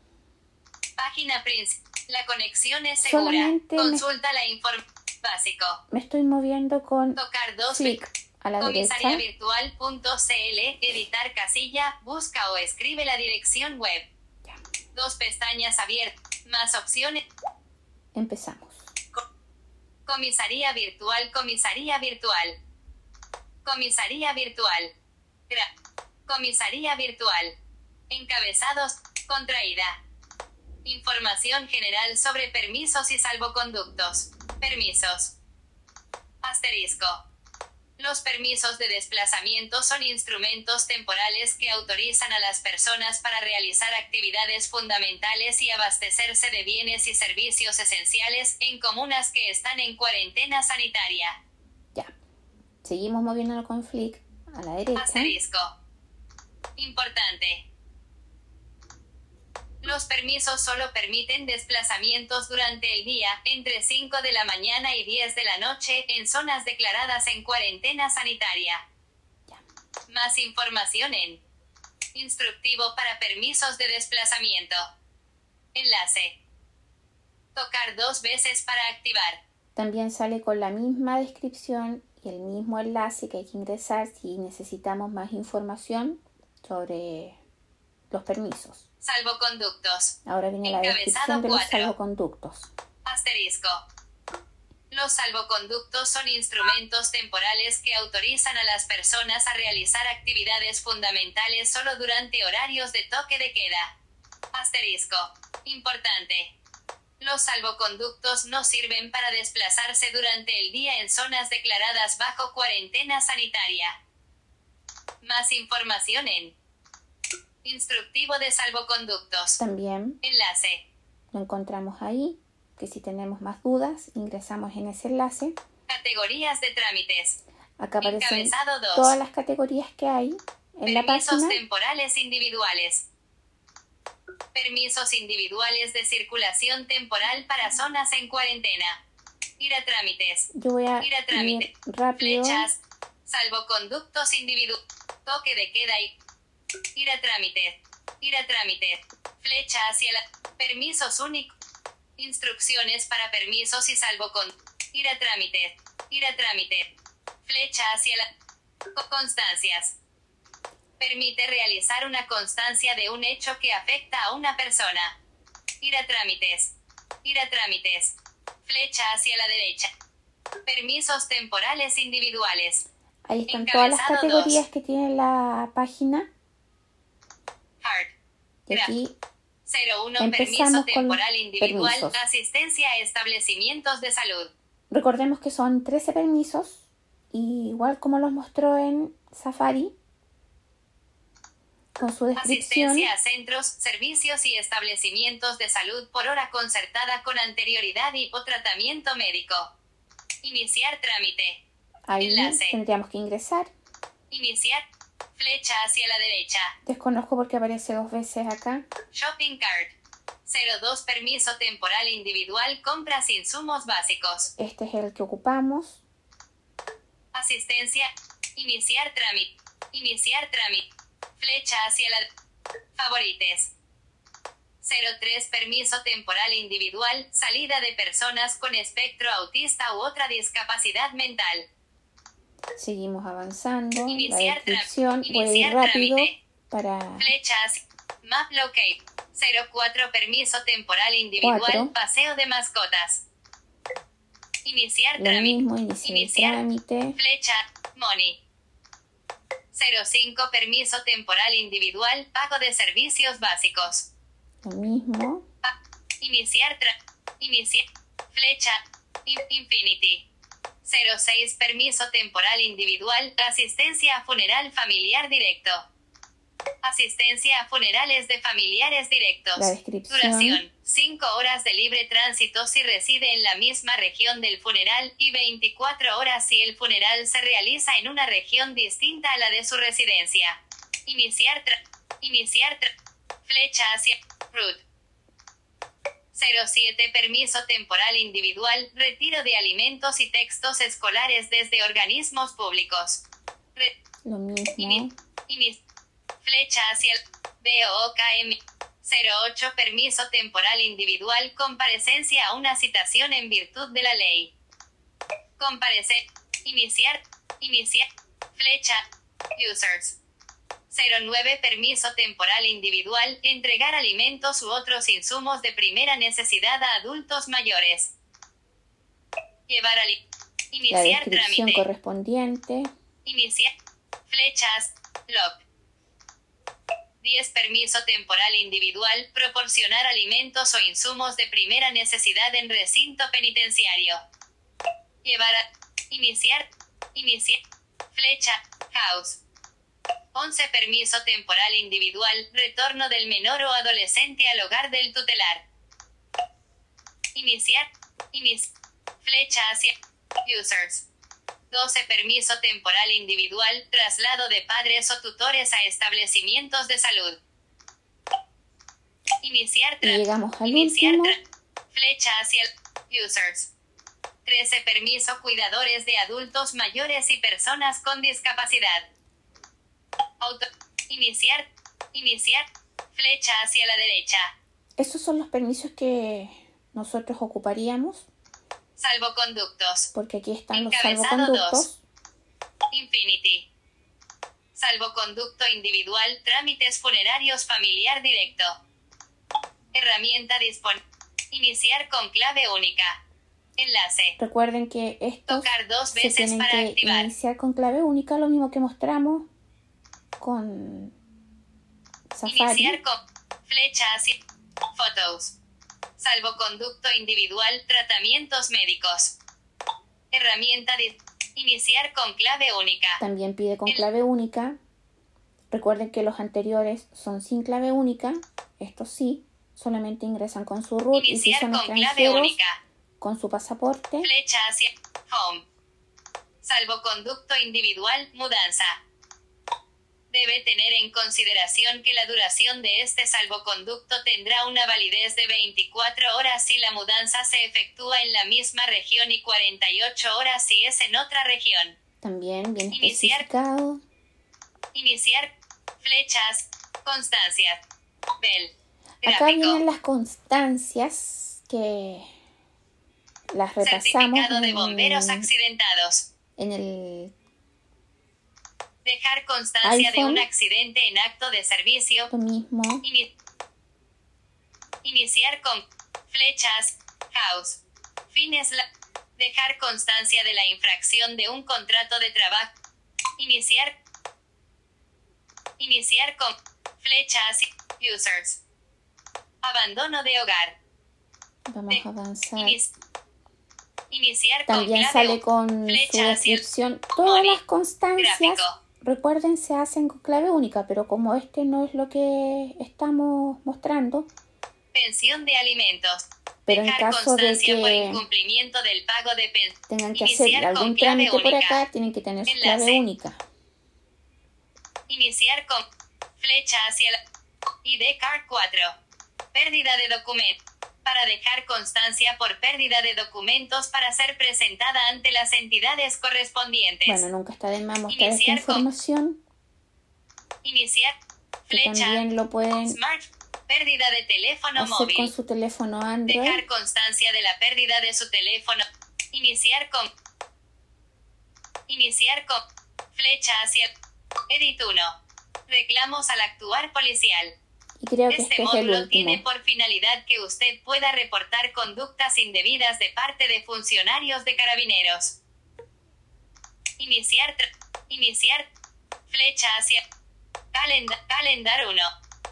página principal. La conexión es segura. Solamente me- Consulta la información básico. Me estoy moviendo con Tocar dos clic a la derecha. comisariavirtual.cl, editar casilla, busca o escribe la dirección web. Dos pestañas abiertas. Más opciones. Empezamos. Comisaría virtual, comisaría virtual. Comisaría virtual. Comisaría virtual. Encabezados, contraída. Información general sobre permisos y salvoconductos. Permisos. Asterisco. Los permisos de desplazamiento son instrumentos temporales que autorizan a las personas para realizar actividades fundamentales y abastecerse de bienes y servicios esenciales en comunas que están en cuarentena sanitaria. Ya. Seguimos moviéndonos con flick a la derecha. Asterisco. Importante. Los permisos solo permiten desplazamientos durante el día, entre 5 de la mañana y 10 de la noche, en zonas declaradas en cuarentena sanitaria. Más información en Instructivo para permisos de desplazamiento. Enlace. Tocar dos veces para activar. También sale con la misma descripción y el mismo enlace que hay que ingresar si necesitamos más información sobre los permisos. Salvoconductos. Ahora viene la descripción de los salvoconductos. Asterisco. Los salvoconductos son instrumentos temporales que autorizan a las personas a realizar actividades fundamentales solo durante horarios de toque de queda. Asterisco. Importante. Los salvoconductos no sirven para desplazarse durante el día en zonas declaradas bajo cuarentena sanitaria. Más información en Instructivo de salvoconductos. También Enlace. lo encontramos ahí, que si tenemos más dudas, ingresamos en ese enlace. Categorías de trámites. Acá aparecen todas las categorías que hay en la Permisos página. temporales individuales. Permisos individuales de circulación temporal para zonas en cuarentena. Ir a trámites. Yo voy a Ir a trámite. ir rápido. Flechas. Salvoconductos individuales. Toque de queda y. Ir a trámite. Ir a trámite. Flecha hacia la. Permisos únicos. Instrucciones para permisos y salvocon. Ir a trámite. Ir a trámite. Flecha hacia la. Co- Constancias. Permite realizar una constancia de un hecho que afecta a una persona. Ir a trámites. Ir a trámites. Flecha hacia la derecha. Permisos temporales individuales. Ahí están todas las Encabezado categorías que tiene la página. Y aquí 01 Empezamos Permiso con temporal individual. permisos. Asistencia a establecimientos de salud. recordemos que son 13 permisos, y igual como los mostró en Safari, con su descripción. Asistencia a centros, servicios y establecimientos de salud por hora concertada con anterioridad y o tratamiento médico. Iniciar trámite. Ahí enlace. tendríamos que ingresar. Iniciar. Flecha hacia la derecha. Desconozco porque aparece dos veces acá. Shopping cart. 02 Permiso temporal individual. Compras insumos básicos. Este es el que ocupamos. Asistencia. Iniciar trámite. Iniciar trámite. Flecha hacia la... Favorites. 03 Permiso temporal individual. Salida de personas con espectro autista u otra discapacidad mental. Seguimos avanzando. Iniciar la descripción. Voy a ir rápido trámite. para Flechas. Map locate. 04 Permiso temporal individual. Cuatro. Paseo de mascotas. Iniciar lo trámite. mismo, iniciar trámite. Flecha, money. 05 Permiso temporal individual, pago de servicios básicos. Lo mismo. Pa- iniciar iniciar flecha in- infinity. 06 Permiso temporal individual, asistencia a funeral familiar directo. Asistencia a funerales de familiares directos. La descripción. Duración: 5 horas de libre tránsito si reside en la misma región del funeral y 24 horas si el funeral se realiza en una región distinta a la de su residencia. Iniciar tra- iniciar tra- flecha hacia root. 07 Permiso temporal individual, retiro de alimentos y textos escolares desde organismos públicos. Re- Lo mismo. inis- flecha hacia el BOKM 08 Permiso temporal individual comparecencia a una citación en virtud de la ley. Comparecer. Iniciar. Iniciar. Flecha. Users. 09 Permiso temporal individual entregar alimentos u otros insumos de primera necesidad a adultos mayores. Llevar. La Iniciar descripción trámite. correspondiente. Iniciar. Flechas. Lock. 10. Permiso temporal individual. Proporcionar alimentos o insumos de primera necesidad en recinto penitenciario. Llevar a. Iniciar. Iniciar. Flecha. House. 11. Permiso temporal individual. Retorno del menor o adolescente al hogar del tutelar. Iniciar. Inici flecha hacia. Users. 12. Permiso temporal individual, traslado de padres o tutores a establecimientos de salud. Iniciar Y llegamos al Iniciar Flecha hacia el users. 13 permiso cuidadores de adultos mayores y personas con discapacidad. Auto. Iniciar. Iniciar. Flecha hacia la derecha. Esos son los permisos que nosotros ocuparíamos, Salvoconductos. porque aquí están los Encabezado salvoconductos. Infinity. Salvoconducto individual, trámites funerarios familiar directo. Herramienta disponible. Iniciar con clave única. Enlace. Recuerden que estos Tocar dos se veces tienen para que activar. iniciar con clave única, lo mismo que mostramos con Safari. Iniciar con flecha hacia fotos. Salvoconducto individual, tratamientos médicos. Herramienta de iniciar con clave única. También pide con El- clave única. Recuerden que los anteriores son sin clave única. Estos sí, solamente ingresan con su root y si son con clave única. con su pasaporte. Flecha hacia home. Salvoconducto individual, mudanza. Debe tener en consideración que la duración de este salvoconducto tendrá una validez de 24 horas si la mudanza se efectúa en la misma región y 48 horas si es en otra región. También bien Iniciar. especificado. Iniciar. Flechas. Constancia. Bell. Acá vienen las constancias que las repasamos Certificado de bomberos en, accidentados. en el Dejar constancia de un accidente en acto de servicio. lo mismo. Ini- iniciar con flechas. House. Fines. la- dejar constancia de la infracción de un contrato de trabajo. Iniciar. Iniciar con flechas. Users. Abandono de hogar. Vamos De- a avanzar. Iniciar con También clave sale con su flecha descripción. Todas las constancias, Gráfico. Recuerden, se hacen con clave única, pero como este no es lo que estamos mostrando, Pensión de alimentos. pero en caso de por que incumplimiento del pago de tengan que hacer algún trámite por acá, tienen que tener su clave única. Iniciar con flecha hacia la ID Card 4. Pérdida de documento. Para dejar constancia por pérdida de documentos para ser presentada ante las entidades correspondientes. Bueno, nunca está de más mostrar esta información, Iniciar que flecha también lo pueden Smart. Pérdida de teléfono hacer móvil. con su teléfono Android. Dejar constancia de la pérdida de su teléfono. Iniciar con. Iniciar con. Flecha hacia. Edit 1. Reclamos al actuar policial. Y creo que Este este es el módulo tiene por finalidad que usted pueda reportar conductas indebidas de parte de funcionarios de carabineros. Iniciar. Iniciar. Flecha hacia. Calenda- calendar 1.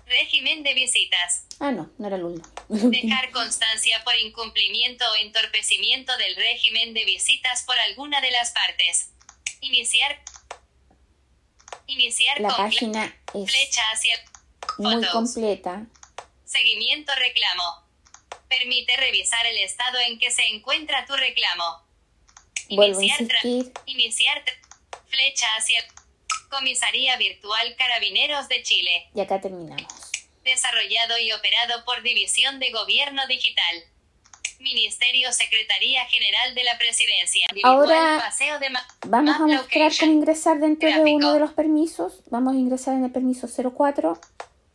Régimen de visitas. Ah, no, no era el último. Dejar constancia por incumplimiento o entorpecimiento del régimen de visitas por alguna de las partes. Iniciar. Iniciar La con página es flecha hacia muy fotos. completa. Seguimiento reclamo. Permite revisar el estado en que se encuentra tu reclamo. Vuelvo a Iniciar insistir. Iniciar flecha hacia Comisaría Virtual Carabineros de Chile. Y acá terminamos. Desarrollado y operado por División de Gobierno Digital. Ministerio Secretaría General de la Presidencia. Ahora Paseo de Vamos a mostrar cómo ingresar dentro de uno de los permisos. Vamos a ingresar en el permiso 04,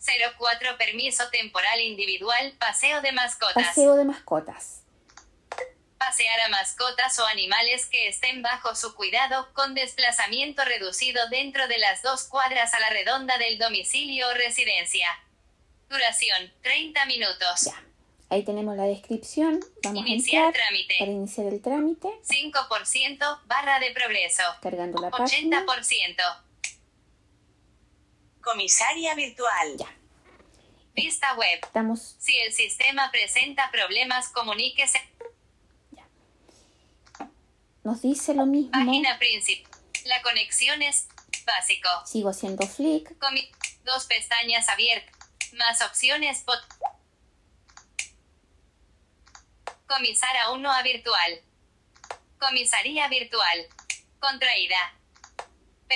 04 Permiso Temporal Individual Paseo de Mascotas. paseo de mascotas. Pasear a mascotas o animales que estén bajo su cuidado con desplazamiento reducido dentro de las dos cuadras a la redonda del domicilio o residencia. Duración 30 minutos. Ya. Ahí tenemos la descripción. Vamos Iniciar a entrar trámite. para iniciar el trámite, 5% barra de progreso. cargando la página. 80%. Comisaria virtual. Ya. Vista web. Estamos Si el sistema presenta problemas, comuníquese. nos dice lo mismo. Página principal. La conexión es básico. Sigo haciendo flick. Comi- dos pestañas abiertas. Más opciones. bot- Comisar a 1 a virtual. Comisaría virtual. Contraída.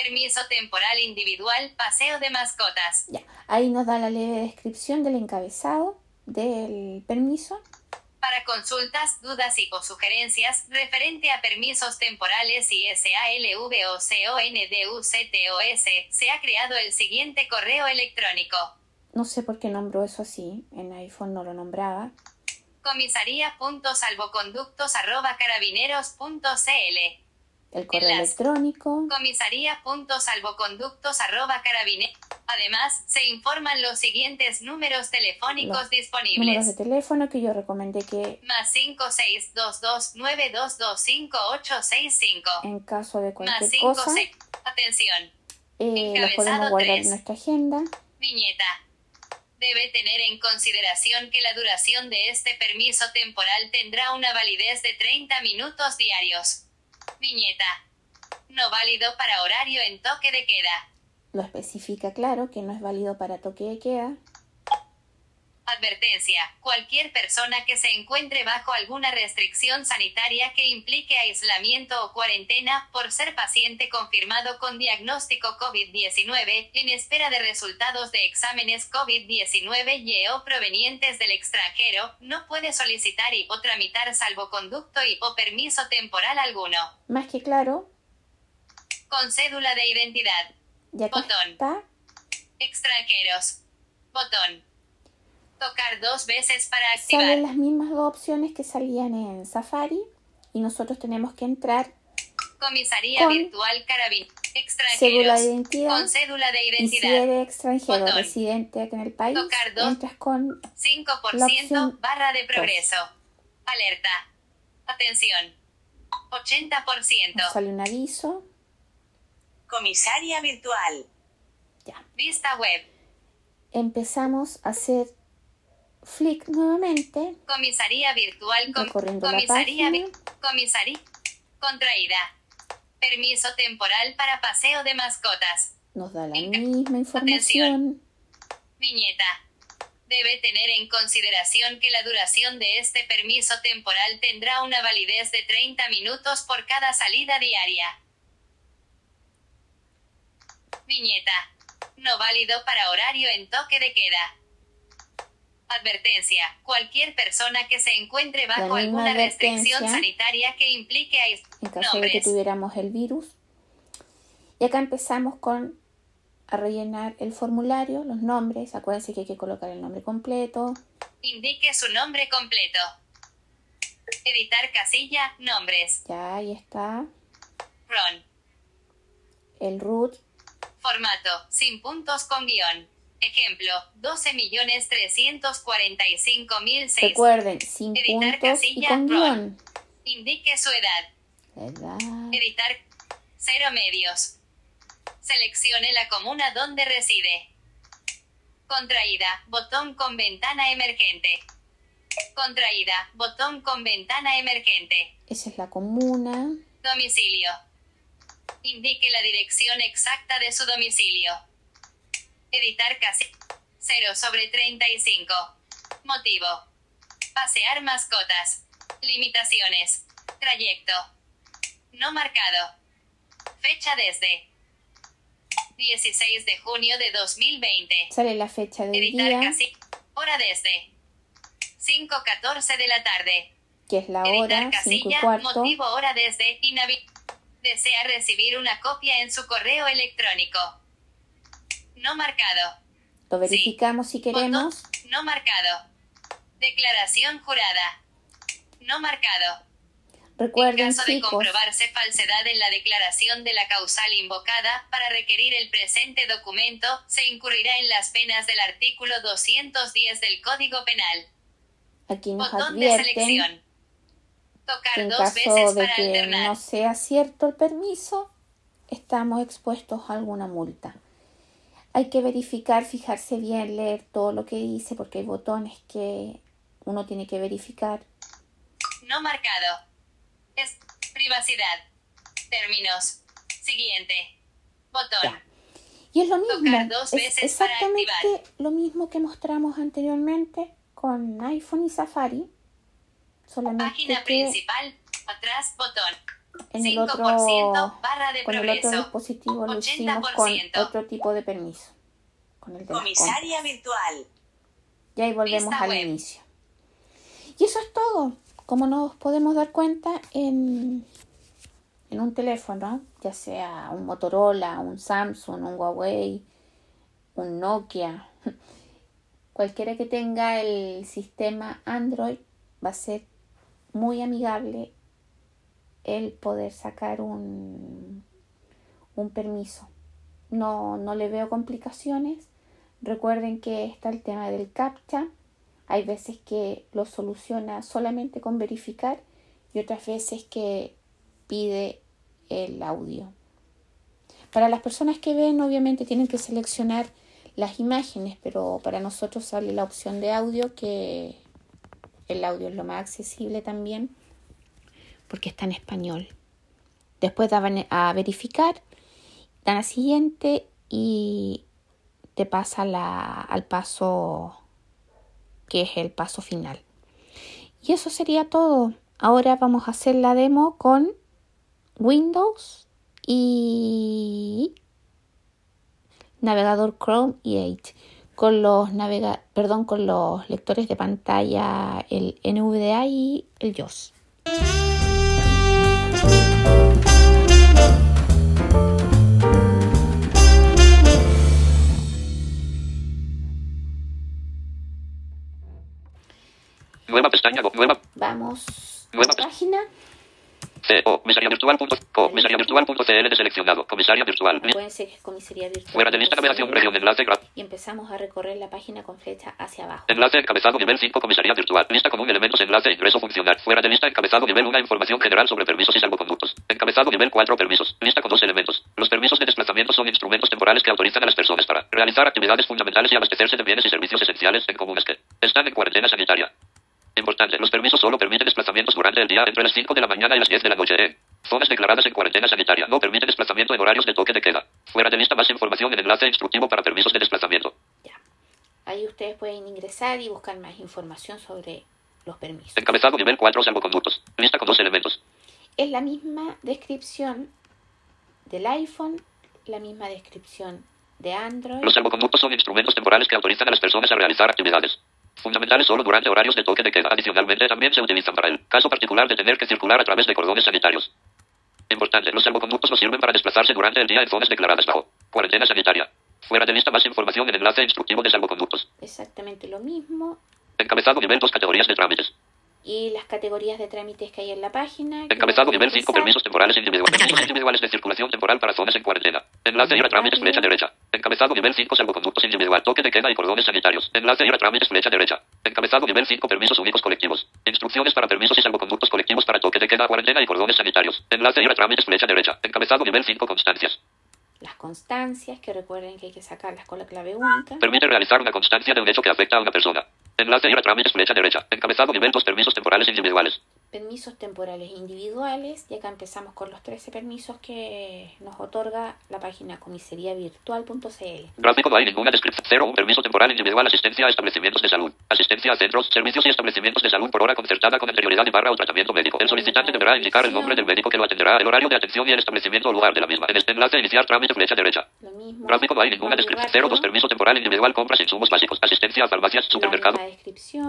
Permiso temporal individual. Paseo de mascotas. Ya. Ahí nos da la leve descripción del encabezado. del permiso. Para consultas, dudas y o sugerencias referente a permisos temporales y SALVOCONDUCTOS, se ha creado el siguiente correo electrónico. No sé por qué nombró eso así, en iPhone no lo nombraba. Comisaría.salvoconductos.carabineros.cl El correo Enlace. electrónico, Comisaría.salvoconductos.carabineros. Además, se informan los siguientes números telefónicos Los números disponibles. de teléfono que yo recomendé que Más 5622922585. en caso de Más cualquier 5 cosa Atención. eh, los encabezado podemos guardar en nuestra agenda. Viñeta. Debe tener en consideración que la duración de este permiso temporal tendrá una validez de 30 minutos diarios. Viñeta. No válido para horario en toque de queda. Lo especifica claro que no es válido para toque de queda. Advertencia. Cualquier persona que se encuentre bajo alguna restricción sanitaria que implique aislamiento o cuarentena por ser paciente confirmado con diagnóstico COVID-19 en espera de resultados de exámenes COVID-19 y o provenientes del extranjero, no puede solicitar y o tramitar salvoconducto y o permiso temporal alguno. Más que claro, Con cédula de identidad. ya Botón. está, Extranjeros. Botón. Tocar dos veces para activar. salen las mismas dos opciones que salían en Safari y nosotros tenemos que entrar Comisaría Con Virtual Carabin. Cédula de identidad Con cédula de y si identidad. eres extranjero Botón. residente acá en el país, Tocar dos. entras con 5% La opción barra de progreso. Alerta. Atención. 80%. nos sale un aviso. Comisaria virtual. Ya. Vista web. Empezamos a hacer flick nuevamente. Comisaría Virtual. com- comisaría. vi-. Comisaría. Contraída. Permiso temporal para paseo de mascotas. Nos da la misma información. Viñeta. Debe tener en consideración que la duración de este permiso temporal tendrá una validez de 30 minutos por cada salida diaria. Viñeta. No válido para horario en toque de queda. Advertencia. Cualquier persona que se encuentre bajo alguna restricción sanitaria que implique ais- en caso de que tuviéramos el virus. Y acá empezamos con a rellenar el formulario, los nombres. Acuérdense que hay que colocar el nombre completo. Indique su nombre completo. Editar casilla, nombres. Ya ahí está. Ron. El root. Formato, sin puntos con guion. Ejemplo, 12.345.006. Recuerden, sin Editar puntos y casilla, con guion. Indique su edad. Edad. Editar. Cero medios. Seleccione la comuna donde reside. Contraída, botón con ventana emergente. Contraída, botón con ventana emergente. Esa es la comuna. Domicilio. Indique la dirección exacta de su domicilio. Editar casi 0 sobre 35. Motivo. Pasear mascotas. Limitaciones. Trayecto. No marcado. Fecha desde 16 de junio de 2020. Sale la fecha del Editar día, casi. Hora desde 5.14 de la tarde. que es la Editar hora, 5 y casilla, cuarto. motivo hora desde. Desea recibir una copia en su correo electrónico. No marcado. Lo verificamos si queremos. Botón, no marcado. Declaración jurada. No marcado. Recuerden, en caso de comprobarse falsedad en la declaración de la causal invocada, para requerir el presente documento, se incurrirá en las penas del artículo 210 del Código Penal. aquí nos Botón de selección. que Tocar en dos caso veces de para que alternar. no sea cierto el permiso, estamos expuestos a alguna multa. Hay que verificar, fijarse bien, leer todo lo que dice, porque hay botones que uno tiene que verificar. No marcado. Es privacidad. Términos. Siguiente. Botón. Ya. Y es lo mismo, Tocar dos es veces para exactamente lo mismo que mostramos anteriormente con iPhone y Safari, solamente Página que principal. Atrás. Botón. En el 5% otro barra de con el otro dispositivo lo hicimos con 80%. otro tipo de permiso, con el de. Comisaria virtual. Y ahí volvemos Vista al web. inicio. Y eso es todo. Como nos podemos dar cuenta en, en un teléfono, ya sea un Motorola, un Samsung, un Huawei, un Nokia, cualquiera que tenga el sistema Android va a ser muy amigable el poder sacar un, un permiso. No, no le veo complicaciones. Recuerden que está el tema del CAPTCHA. Hay veces que lo soluciona solamente con verificar y otras veces que pide el audio. Para las personas que ven, obviamente tienen que seleccionar las imágenes, pero para nosotros sale la opción de audio, que el audio es lo más accesible también, porque está en español. Después daban a verificar, dan a siguiente y te pasa la, al paso que es el paso final. Y eso sería todo. Ahora vamos a hacer la demo con Windows y navegador Chrome y Edge con los navega perdón, con los lectores de pantalla el NVDA y el JOS. Nueva pestaña, nueva, Vamos. Nueva página. C, O, comisaría virtual, comisaría virtual, CL deseleccionado, comisaría virtual, Pueden ser comisaría virtual. fuera de lista, navegación, región, enlace, gra- Y empezamos a recorrer la página con flecha hacia abajo. enlace, encabezado, nivel 5, comisaría virtual, lista común, elementos, enlace, ingreso, funcionar, fuera de lista, encabezado, nivel 1, información general sobre permisos y salvoconductos, encabezado, nivel 4, permisos, lista con dos elementos, los permisos de desplazamiento son instrumentos temporales que autorizan a las personas para realizar actividades fundamentales y abastecerse de bienes y servicios esenciales en comunes que están en cuarentena sanitaria. Importante, los permisos solo permiten desplazamientos durante el día entre las 5 de la mañana y las 10 de la noche. Zonas declaradas en cuarentena sanitaria. No permite desplazamiento en horarios de toque de queda. Fuera de lista más información en enlace instructivo para permisos de desplazamiento. Ya. Ahí ustedes pueden ingresar y buscar más información sobre los permisos. Encabezado nivel 4 salvoconductos. Lista con dos elementos. Es la misma descripción del iPhone, la misma descripción de Android. Los salvoconductos son instrumentos temporales que autorizan a las personas a realizar actividades fundamentales solo durante horarios de toque de queda. Adicionalmente, también se utilizan para el caso particular de tener que circular a través de cordones sanitarios. Importante, los salvoconductos no sirven para desplazarse durante el día en zonas declaradas bajo cuarentena sanitaria. Fuera de lista más información en enlace instructivo de salvoconductos. Exactamente lo mismo. Encabezado nivel 2 categorías de trámites. Y las categorías de trámites que hay en la página. Encabezado nivel 5 ingresar. permisos temporales individuales. Individuales de circulación temporal para zonas en cuarentena. Enlace ir a trámites flecha derecha. Encabezado nivel 5 salvoconductos individual. Toque de queda y cordones sanitarios. Enlace ir a trámites flecha derecha. Encabezado nivel 5 permisos únicos colectivos. Instrucciones para permisos y salvoconductos colectivos para toque de queda, cuarentena y cordones sanitarios. Enlace ir a trámites flecha derecha. Encabezado nivel 5 constancias. Las constancias, que recuerden que hay que sacarlas con la clave única. Permite realizar una constancia de un hecho que afecta a una persona. Enlace ir a trámites flecha derecha. Encabezado nivel 2 permisos temporales individuales. Permisos temporales individuales. Y acá empezamos con los 13 permisos que nos otorga la página comiseriavirtual.cl. Gráfico no hay ninguna descripción. 0. Un permiso temporal individual. Asistencia a establecimientos de salud. Asistencia a centros, servicios y establecimientos de salud por hora concertada con anterioridad y barra o tratamiento médico. El solicitante deberá indicar el nombre del médico que lo atenderá, el horario de atención y el establecimiento o lugar de la misma. En este enlace iniciar trámite flecha derecha. Lo mismo. Gráfico no hay ninguna descripción. 0. 2. Permiso temporal individual. Compras insumos básicos. Asistencia a farmacias, supermercado.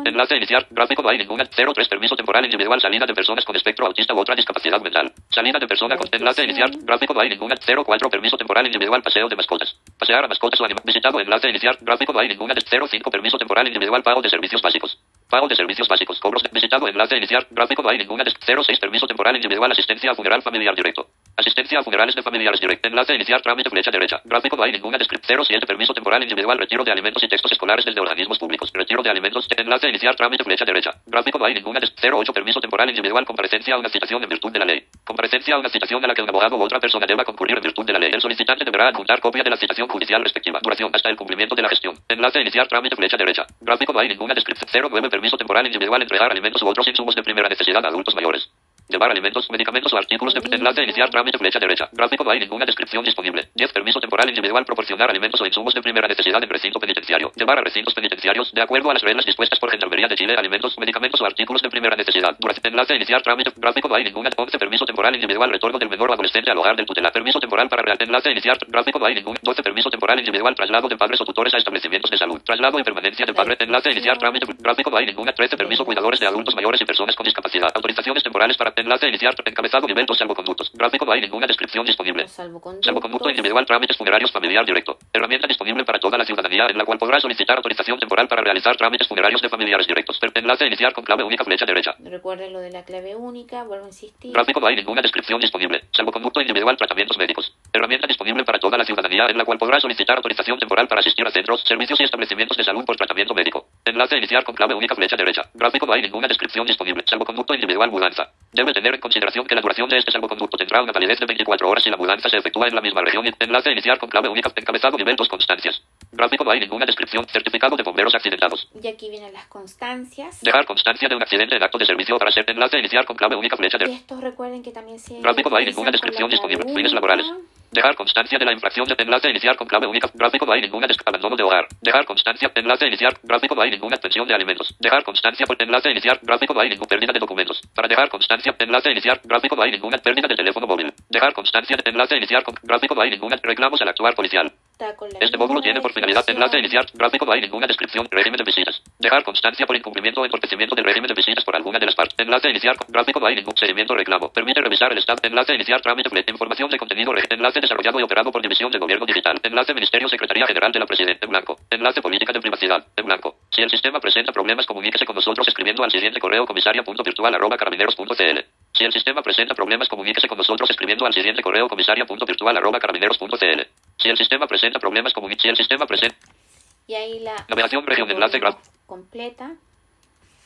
Enlace iniciar. Gráfico no hay ninguna. 0. 3. Permiso temporal individual. Salida de personas con espectro autista u otra discapacidad mental. Salida de persona con. Enlace iniciar. Gráfico no hay ninguna. 0. 4. Permiso temporal individual. Paseo de mascotas. Pasear a mascotas o animales. Visitado. Enlace iniciar. Gráfico no hay ninguna. 0. 5. Permiso temporal individual. Pago de servicios básicos. Pago de servicios básicos. Cobros. Visitado. Enlace iniciar. Gráfico no hay ninguna. 0. 6. Permiso temporal individual. Asistencia a funeral familiar directo. Asistencia a funerales de familiares directo. Enlace iniciar. Trámite flecha derecha. Gráfico no hay ninguna descripción. 07. Permiso temporal individual. Retiro de alimentos y textos escolares desde organismos públicos. Retiro de alimentos. Enlace iniciar. Trámite flecha derecha. Gráfico no hay ninguna des- 08. Permiso temporal individual. Comparecencia a una citación en virtud de la ley. Comparecencia a una citación a la que un abogado u otra persona deba concurrir en virtud de la ley. El solicitante deberá adjuntar copia de la citación judicial respectiva. Duración hasta el cumplimiento de la gestión. Enlace iniciar. Trámite flecha derecha. Gráfico no hay ninguna descripción. 09. Permiso temporal individual. Entregar alimentos u otros insumos de primera necesidad a adultos mayores. Llevar alimentos, medicamentos o artículos de enlace, iniciar trámite, flecha derecha. Gráfico, no hay ninguna descripción disponible. 10. Permiso temporal individual, proporcionar alimentos o insumos de primera necesidad en recinto penitenciario. Llevar a recintos penitenciarios, de acuerdo a las reglas dispuestas por Gendarmería de Chile, alimentos, medicamentos o artículos de primera necesidad. Duración, enlace, iniciar trámite, gráfico, no hay ninguna. 11. Permiso temporal individual, retorno del menor o adolescente al hogar del tutelar. Permiso temporal para real, enlace, iniciar, gráfico, no hay ningún. 12. Permiso temporal individual, traslado de padres o tutores a establecimientos de salud. Traslado y permanencia de padre, enlace, iniciar trámite, gráfico, no hay ninguna. 13. Permiso cuidadores de adultos mayores y personas con discapacidad. Autorizaciones temporales para enlace, iniciar, encabezado, nivel 2, salvoconductos. Gráfico, no hay ninguna descripción disponible. Los salvoconductos. Salvoconducto individual, trámites funerarios familiar directo. Herramienta disponible para toda la ciudadanía en la cual podrá solicitar autorización temporal para realizar trámites funerarios de familiares directos. Enlace iniciar con clave única flecha derecha. Recuerden lo de la clave única, vuelvo a insistir. Gráfico no hay ninguna descripción disponible. Salvoconducto individual tratamientos médicos. Herramienta disponible para toda la ciudadanía en la cual podrá solicitar autorización temporal para asistir a centros, servicios y establecimientos de salud por tratamiento médico. Enlace iniciar con clave única flecha derecha. Gráfico no hay ninguna descripción disponible. Salvoconducto individual mudanza. Debe tener en consideración que la duración de este salvoconducto tendrá una validez de 24 horas si la mudanza se efectúa en la misma región. Enlace iniciar con clave única encabezado nivel 2 constancias. Gráfico no hay ninguna descripción. Certificado de bomberos accidentados. Y aquí vienen las constancias. Dejar constancia de un accidente en acto de servicio para hacer enlace iniciar con clave única flecha Y derecha. estos recuerden que también se. Gráfico no hay ninguna descripción disponible. Fines laborales. Dejar constancia de la infracción de enlace iniciar con clave única. Gráfico no hay ninguna abandono de hogar. Dejar constancia enlace iniciar. Gráfico no hay ninguna pensión de alimentos. Dejar constancia por enlace iniciar. Gráfico no hay ninguna pérdida de documentos. Para dejar constancia enlace iniciar. Gráfico no hay ninguna pérdida de teléfono móvil. Dejar constancia de enlace iniciar con gráfico no hay ninguna reclamos al actuar policial. Está con la Este módulo tiene por finalidad enlace iniciar. Gráfico no hay ninguna descripción. Régimen de visitas. Dejar constancia por incumplimiento o entorpecimiento del régimen de visitas por alguna de las partes. Enlace iniciar. Gráfico no hay ningún seguimiento reclamo. Permite revisar el estado. Enlace iniciar trámite. Información de contenido. Enlace desarrollado y operado por División de Gobierno Digital. Enlace Ministerio Secretaría General de la Presidencia. En blanco. Enlace Política de Privacidad. En blanco. Si el sistema presenta problemas, comuníquese con nosotros escribiendo al siguiente correo comisaria.virtual arroba carabineros.cl. Si el sistema presenta problemas, comuníquese con nosotros escribiendo al siguiente correo comisaria.virtual arroba carabineros.cl. Si el sistema presenta problemas, comuníquese. Si el sistema presenta Y ahí la. Navegación, región, enlace, graf- Completa.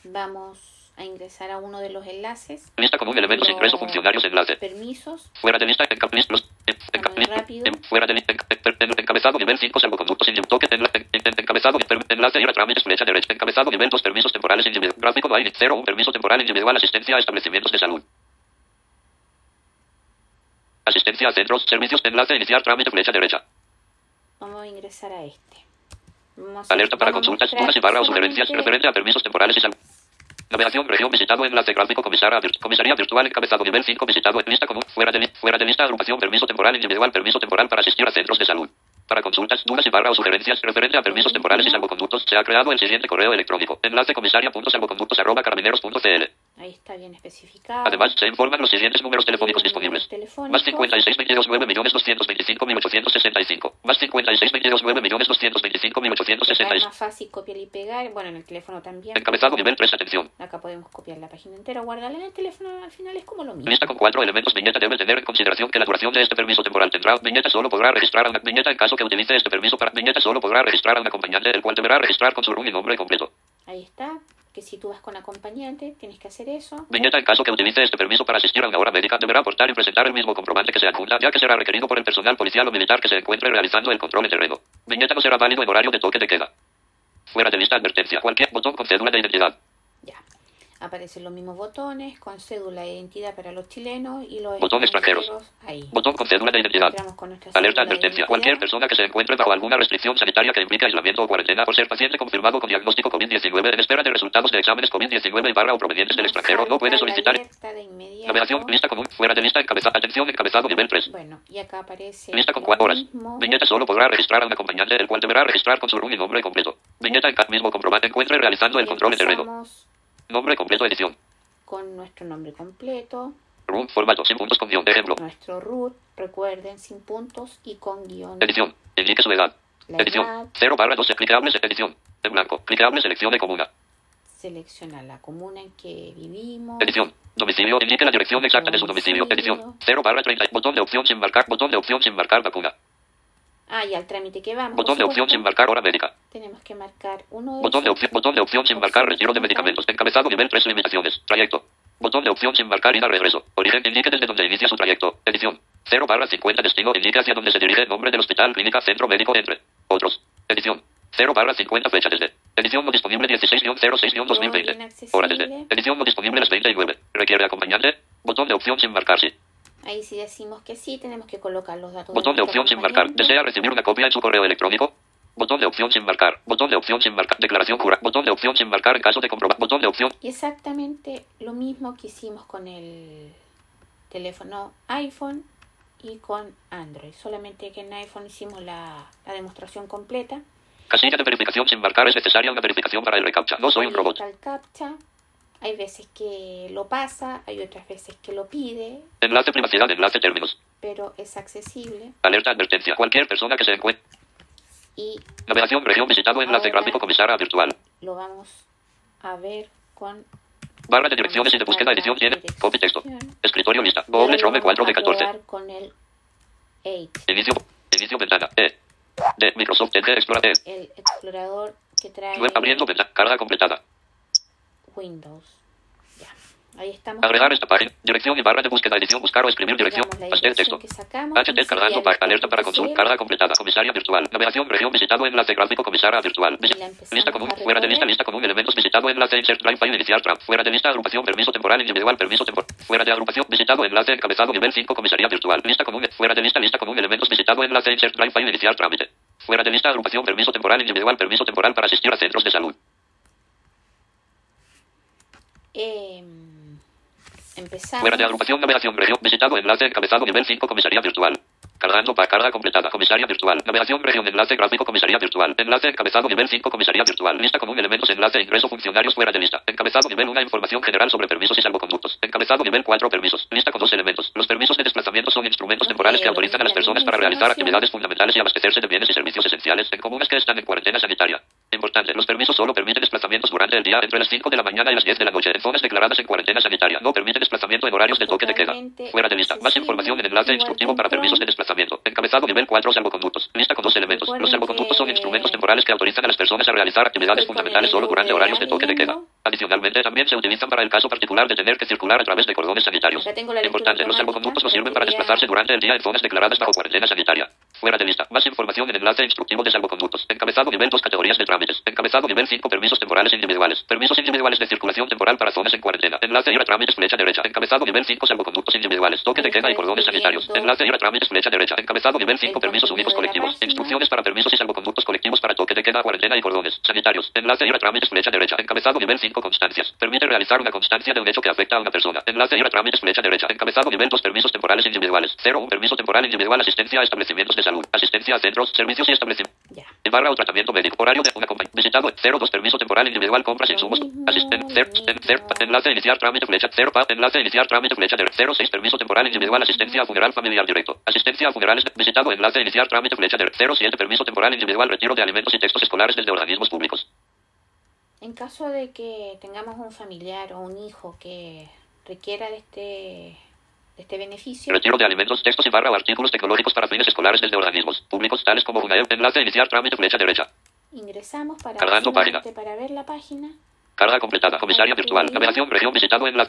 Vamos a ingresar a uno de los enlaces. Lista común, elementos, Los ingreso, funcionarios, enlace. Permisos. Fuera de lista, los- rápido. fuera de lista, en- en- en- encabezado nivel 5, salvoconductos sin toque, encabezado, enlace, ir a trámites, flecha derecha, encabezado nivel 2, permisos temporales individuales, gráfico, no hay, 0, un permiso temporal individual, asistencia a establecimientos de salud. Asistencia a centros, servicios, enlace, iniciar trámite, flecha derecha. Vamos a ingresar a este. Vamos a- Alerta para consultas, dudas y barra o sugerencias solamente referente a permisos temporales y salud. Navegación, región, visitado, enlace gráfico, comisaria, comisaría virtual, encabezado, nivel 5, visitado, en lista común, fuera de, fuera de lista, agrupación, permiso temporal individual, permiso temporal para asistir a centros de salud. Para consultas, dudas y barra o sugerencias referente a permisos temporales y salvoconductos, se ha creado el siguiente correo electrónico, enlace comisaria.salvoconductos arroba carabineros.cl. Ahí está bien especificado. Además, se informan los siguientes números telefónicos disponibles. telefónicos. Más 56 22 9 millones 225 1865. Más 56 22 9 millones 225 Acá es 1865. más fácil copiar y pegar. Bueno, en el teléfono también. Encabezado nivel 3, atención. Acá podemos copiar la página entera, guardarla en el teléfono. Al final es como lo mismo. Lista con cuatro elementos. Viñeta debe tener en consideración que la duración de este permiso temporal tendrá. Viñeta solo podrá registrar una viñeta en caso que utilice este permiso para. Viñeta solo podrá registrar a un acompañante, el cual deberá registrar con su RUN y nombre completo. Ahí está. Que si tú vas con acompañante, tienes que hacer eso. Viñeta en caso que utilice este permiso para asistir a una hora médica deberá aportar y presentar el mismo comprobante que se adjunta, ya que será requerido por el personal policial o militar que se encuentre realizando el control en terreno. Viñeta no será válido en horario de toque de queda. Fuera de lista advertencia. Cualquier botón con cédula de identidad. Ya. Aparecen los mismos botones con cédula de identidad para los chilenos y los Botón extranjeros. Ahí. Botón con cédula de identidad. Con Alerta de advertencia. Cualquier persona que se encuentre bajo alguna restricción sanitaria que implique aislamiento o cuarentena por ser paciente confirmado con diagnóstico COVID-19 en espera de resultados de exámenes COVID-19 y barra o provenientes del extranjero no puede solicitar. de. Navegación, lista común, fuera de lista, encabezado. Atención, encabezado nivel 3. Bueno, y acá aparece. Lista con cuatro horas. Viñeta solo podrá registrar a un acompañante, el cual deberá registrar con su RUN y nombre completo. Viñeta en cada mismo comprobante encuentre realizando el control en terreno. Nombre completo, edición. con nuestro nombre completo, RUN, formato, sin puntos con guion. Ejemplo. nuestro root, recuerden, sin puntos y con guion. Edición. Indique su edad. La Edición. edad, 0 barra 12. Clicables. Edición. En blanco. Clicable. Selección de comuna. selecciona la comuna en que vivimos. Edición. Domicilio. Indique la dirección exacta de su domicilio. Edición. 0 barra 30. Botón de opción sin marcar. Botón de opción sin marcar vacuna. Ah, y al trámite que vamos. Botón de opción sin marcar hora médica. Tenemos que marcar uno de Botón de opción. Botón de opción sin marcar retiro de medicamentos. Encabezado nivel 3 limitaciones. Trayecto. Botón de opción sin marcar ida regreso. Origen. Indique desde donde inicia su trayecto. Edición. 0 barra 50 destino. Indique hacia donde se dirige el nombre del hospital, clínica, centro médico, entre otros. Edición. 0 barra 50 fecha desde. Edición no disponible 16-06-2020. Hora desde. Edición no disponible las 20 y 9. Requiere acompañante. Botón de opción sin marcar, sí. Ahí si decimos que sí, tenemos que colocar los datos. Botón de opción sin marcar. ¿Desea recibir una copia en su correo electrónico? Botón de opción sin marcar. Botón de opción sin marcar. Declaración jura. Botón de opción sin marcar en caso de comprobar. Botón de opción. Y exactamente lo mismo que hicimos con el teléfono iPhone y con Android. Solamente que en iPhone hicimos la, la demostración completa. Casilla de verificación sin marcar. Es necesaria una verificación para el recaptcha. No soy un robot. el captcha. Hay veces que lo pasa, hay otras veces que lo pide, Enlace privacidad. Enlace términos. pero es accesible. Alerta advertencia. Cualquier persona que se encuentre. Y Navegación región visitado enlace gráfico comisara virtual. lo vamos a ver con Barra de direcciones y de búsqueda edición tiene. Copy texto. Escritorio lista. Google Chrome 4 de 14. probar con el 8, Inicio. Inicio ventana. E. De Microsoft Edge Explorer. E. el explorador que trae abriendo ventana. Carga completada. Windows. Ya. Ahí estamos. Agregar esta página. Dirección y barra de búsqueda edición. Buscar o escribir dirección. Pastel texto. HT cargando para alerta para consulta. Carga completada. Comisaria virtual. Navegación región visitado enlace gráfico comisaria virtual. Lista común. Fuera de lista. Lista común. Elementos visitado enlace insert drive file iniciar trap. Fuera de lista agrupación permiso temporal individual permiso temporal. Fuera de agrupación visitado enlace encabezado nivel 5 comisaría virtual. Lista común. Fuera de lista lista común elementos visitado enlace insert drive file iniciar trámite. Fuera de lista agrupación permiso temporal individual permiso temporal para asistir a centros de salud. Eh. Fuera de agrupación navegación región visitado enlace encabezado nivel 5 comisaría virtual. Cargando para carga completada comisaria virtual. Navegación región enlace gráfico comisaría virtual. Enlace encabezado nivel 5 comisaría virtual. Lista común elementos enlace ingreso funcionarios fuera de lista. Encabezado nivel 1 información general sobre permisos y salvoconductos. Encabezado nivel 4 permisos. Lista con dos elementos. Los permisos de desplazamiento son instrumentos temporales que autorizan a las personas para realizar actividades fundamentales y abastecerse de bienes y servicios esenciales en comunas que están en cuarentena sanitaria. Importante, los permisos solo permiten desplazamientos durante el día entre las 5 de la mañana y las 10 de la noche en zonas declaradas en cuarentena sanitaria. No permite desplazamiento en horarios de toque de queda. Fuera de lista. Más información en enlace instructivo para permisos de desplazamiento. Encabezado nivel 4 salvoconductos. Lista con dos elementos. Los salvoconductos son instrumentos temporales que autorizan a las personas a realizar actividades fundamentales solo durante horarios de toque de queda. Adicionalmente, también se utilizan para el caso particular de tener que circular a través de cordones sanitarios. Importante, los salvoconductos no sirven para desplazarse durante el día en zonas declaradas bajo cuarentena sanitaria. Fuera de lista. Más información en enlace instructivo de salvoconductos. Encabezado nivel 2 categorías de trámites. Encabezado nivel 5 permisos temporales individuales. Permisos individuales de circulación temporal para zonas en cuarentena. Enlace ir a trámites flecha derecha. Encabezado nivel 5 salvoconductos individuales. Toque de queda y cordones sanitarios. Enlace ir a trámites flecha derecha. Encabezado nivel 5 permisos únicos colectivos. Instrucciones para permisos y salvoconductos colectivos para toque de queda, cuarentena y cordones sanitarios. Enlace ir a trámites flecha derecha. Encabezado nivel 5 constancias. Permite realizar una constancia de un hecho que afecta a una persona. Enlace ir a trámites flecha derecha. Encabezado nivel 2 permisos temporales individuales. 0 un permiso temporal individual asistencia a establecimientos de salud. Asistencia a centros, servicios y establecimientos. De barra o tratamiento médico. Horario de una compañía. Visitado 02 permiso temporal individual compras insumos. Asisten cer, en, cer, enlace iniciar trámite flecha 0 pa, enlace iniciar trámite flecha de 06 permiso temporal individual asistencia a funeral familiar directo. Asistencia a funerales visitado enlace iniciar trámite flecha de 07 permiso temporal individual retiro de alimentos y textos escolares desde organismos públicos. En caso de que tengamos un familiar o un hijo que requiera de este, de este beneficio, Retiro de alimentos, textos y barra o artículos tecnológicos para fines escolares desde organismos públicos tales como FUNAEP. Enlace iniciar trámite flecha derecha. ingresamos para, Cargando página. para ver la página. Carga completada. Comisaria virtual. Navegación región visitado en la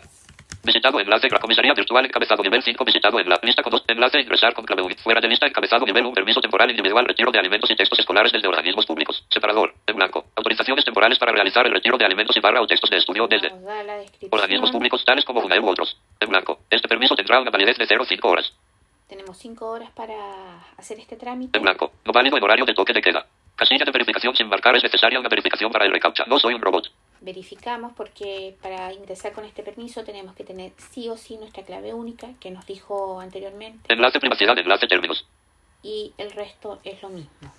Visitado enlace gra- comisaría virtual encabezado nivel 5 visitado en la lista con dos enlace ingresar con clave única. Fuera de lista encabezado nivel 1 permiso temporal individual retiro de alimentos y textos escolares desde organismos públicos. Separador en blanco. Autorizaciones temporales para realizar el retiro de alimentos y barra o textos de estudio desde la organismos públicos tales como FUNAEP u otros. En blanco. Este permiso tendrá una validez de 0 5 horas. Tenemos 5 horas para hacer este trámite. En blanco. No válido en horario de toque de queda. Casilla de verificación sin marcar es necesaria una verificación para el recaptcha. No soy un robot. Verificamos porque para ingresar con este permiso tenemos que tener sí o sí nuestra clave única que nos dijo anteriormente Enlace privacidad, enlace términos. y el resto es lo mismo.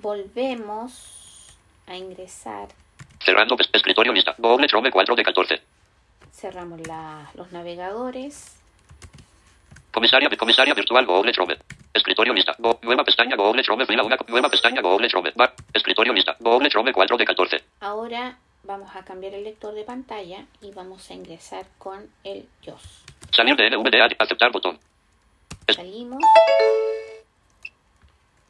Volvemos a ingresar, Cerrando es- escritorio lista. Google Chrome 4 de 14. cerramos la- los navegadores, Comisaria, comisaria virtual Google Chrome. Escritorio lista. Go- nueva pestaña Google Chrome fila 1. Nueva pestaña Google Chrome. Bar. Escritorio lista. Google Chrome 4 de 14. Ahora vamos a cambiar el lector de pantalla y vamos a ingresar con el JOS. Salir de NVDA. Aceptar botón. Salimos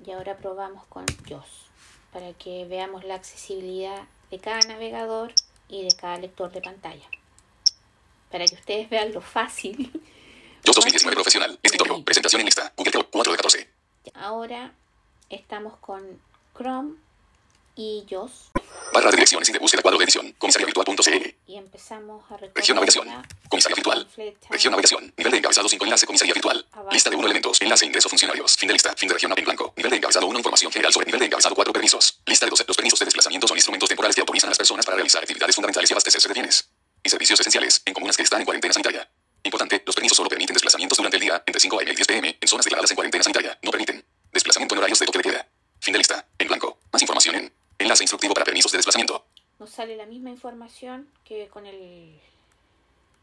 y ahora probamos con JOS para que veamos la accesibilidad de cada navegador y de cada lector de pantalla. Para que ustedes vean lo fácil. Yo 2019 profesional. Escritorio. Presentación en lista. Google Chrome 4 de 14. Ahora estamos con Chrome y JOS. Barra de direcciones y de búsqueda cuadro de edición. Comisariavirtual.cl. Y empezamos a recorrer Región navegación. Comisaría virtual. Región navegación. Nivel de encabezado 5 enlace comisaría virtual. Abajo. Lista de 1 elementos. Enlace ingreso funcionarios. Fin de lista. Fin de región en blanco. Nivel de encabezado 1 información general sobre nivel de encabezado 4 permisos. Lista de 12. Los permisos de desplazamiento son instrumentos temporales que autorizan a las personas para realizar actividades fundamentales y abastecerse de bienes y servicios esenciales en comunas que están en cuarentena sanitaria. Importante, los permisos solo permiten desplazamientos durante el día entre 5 a.m. y 10 p.m. en zonas declaradas en cuarentena sanitaria. No permiten desplazamiento en horarios de toque de queda. Fin de lista. En blanco. Más información en enlace instructivo para permisos de desplazamiento. Nos sale la misma información que con el,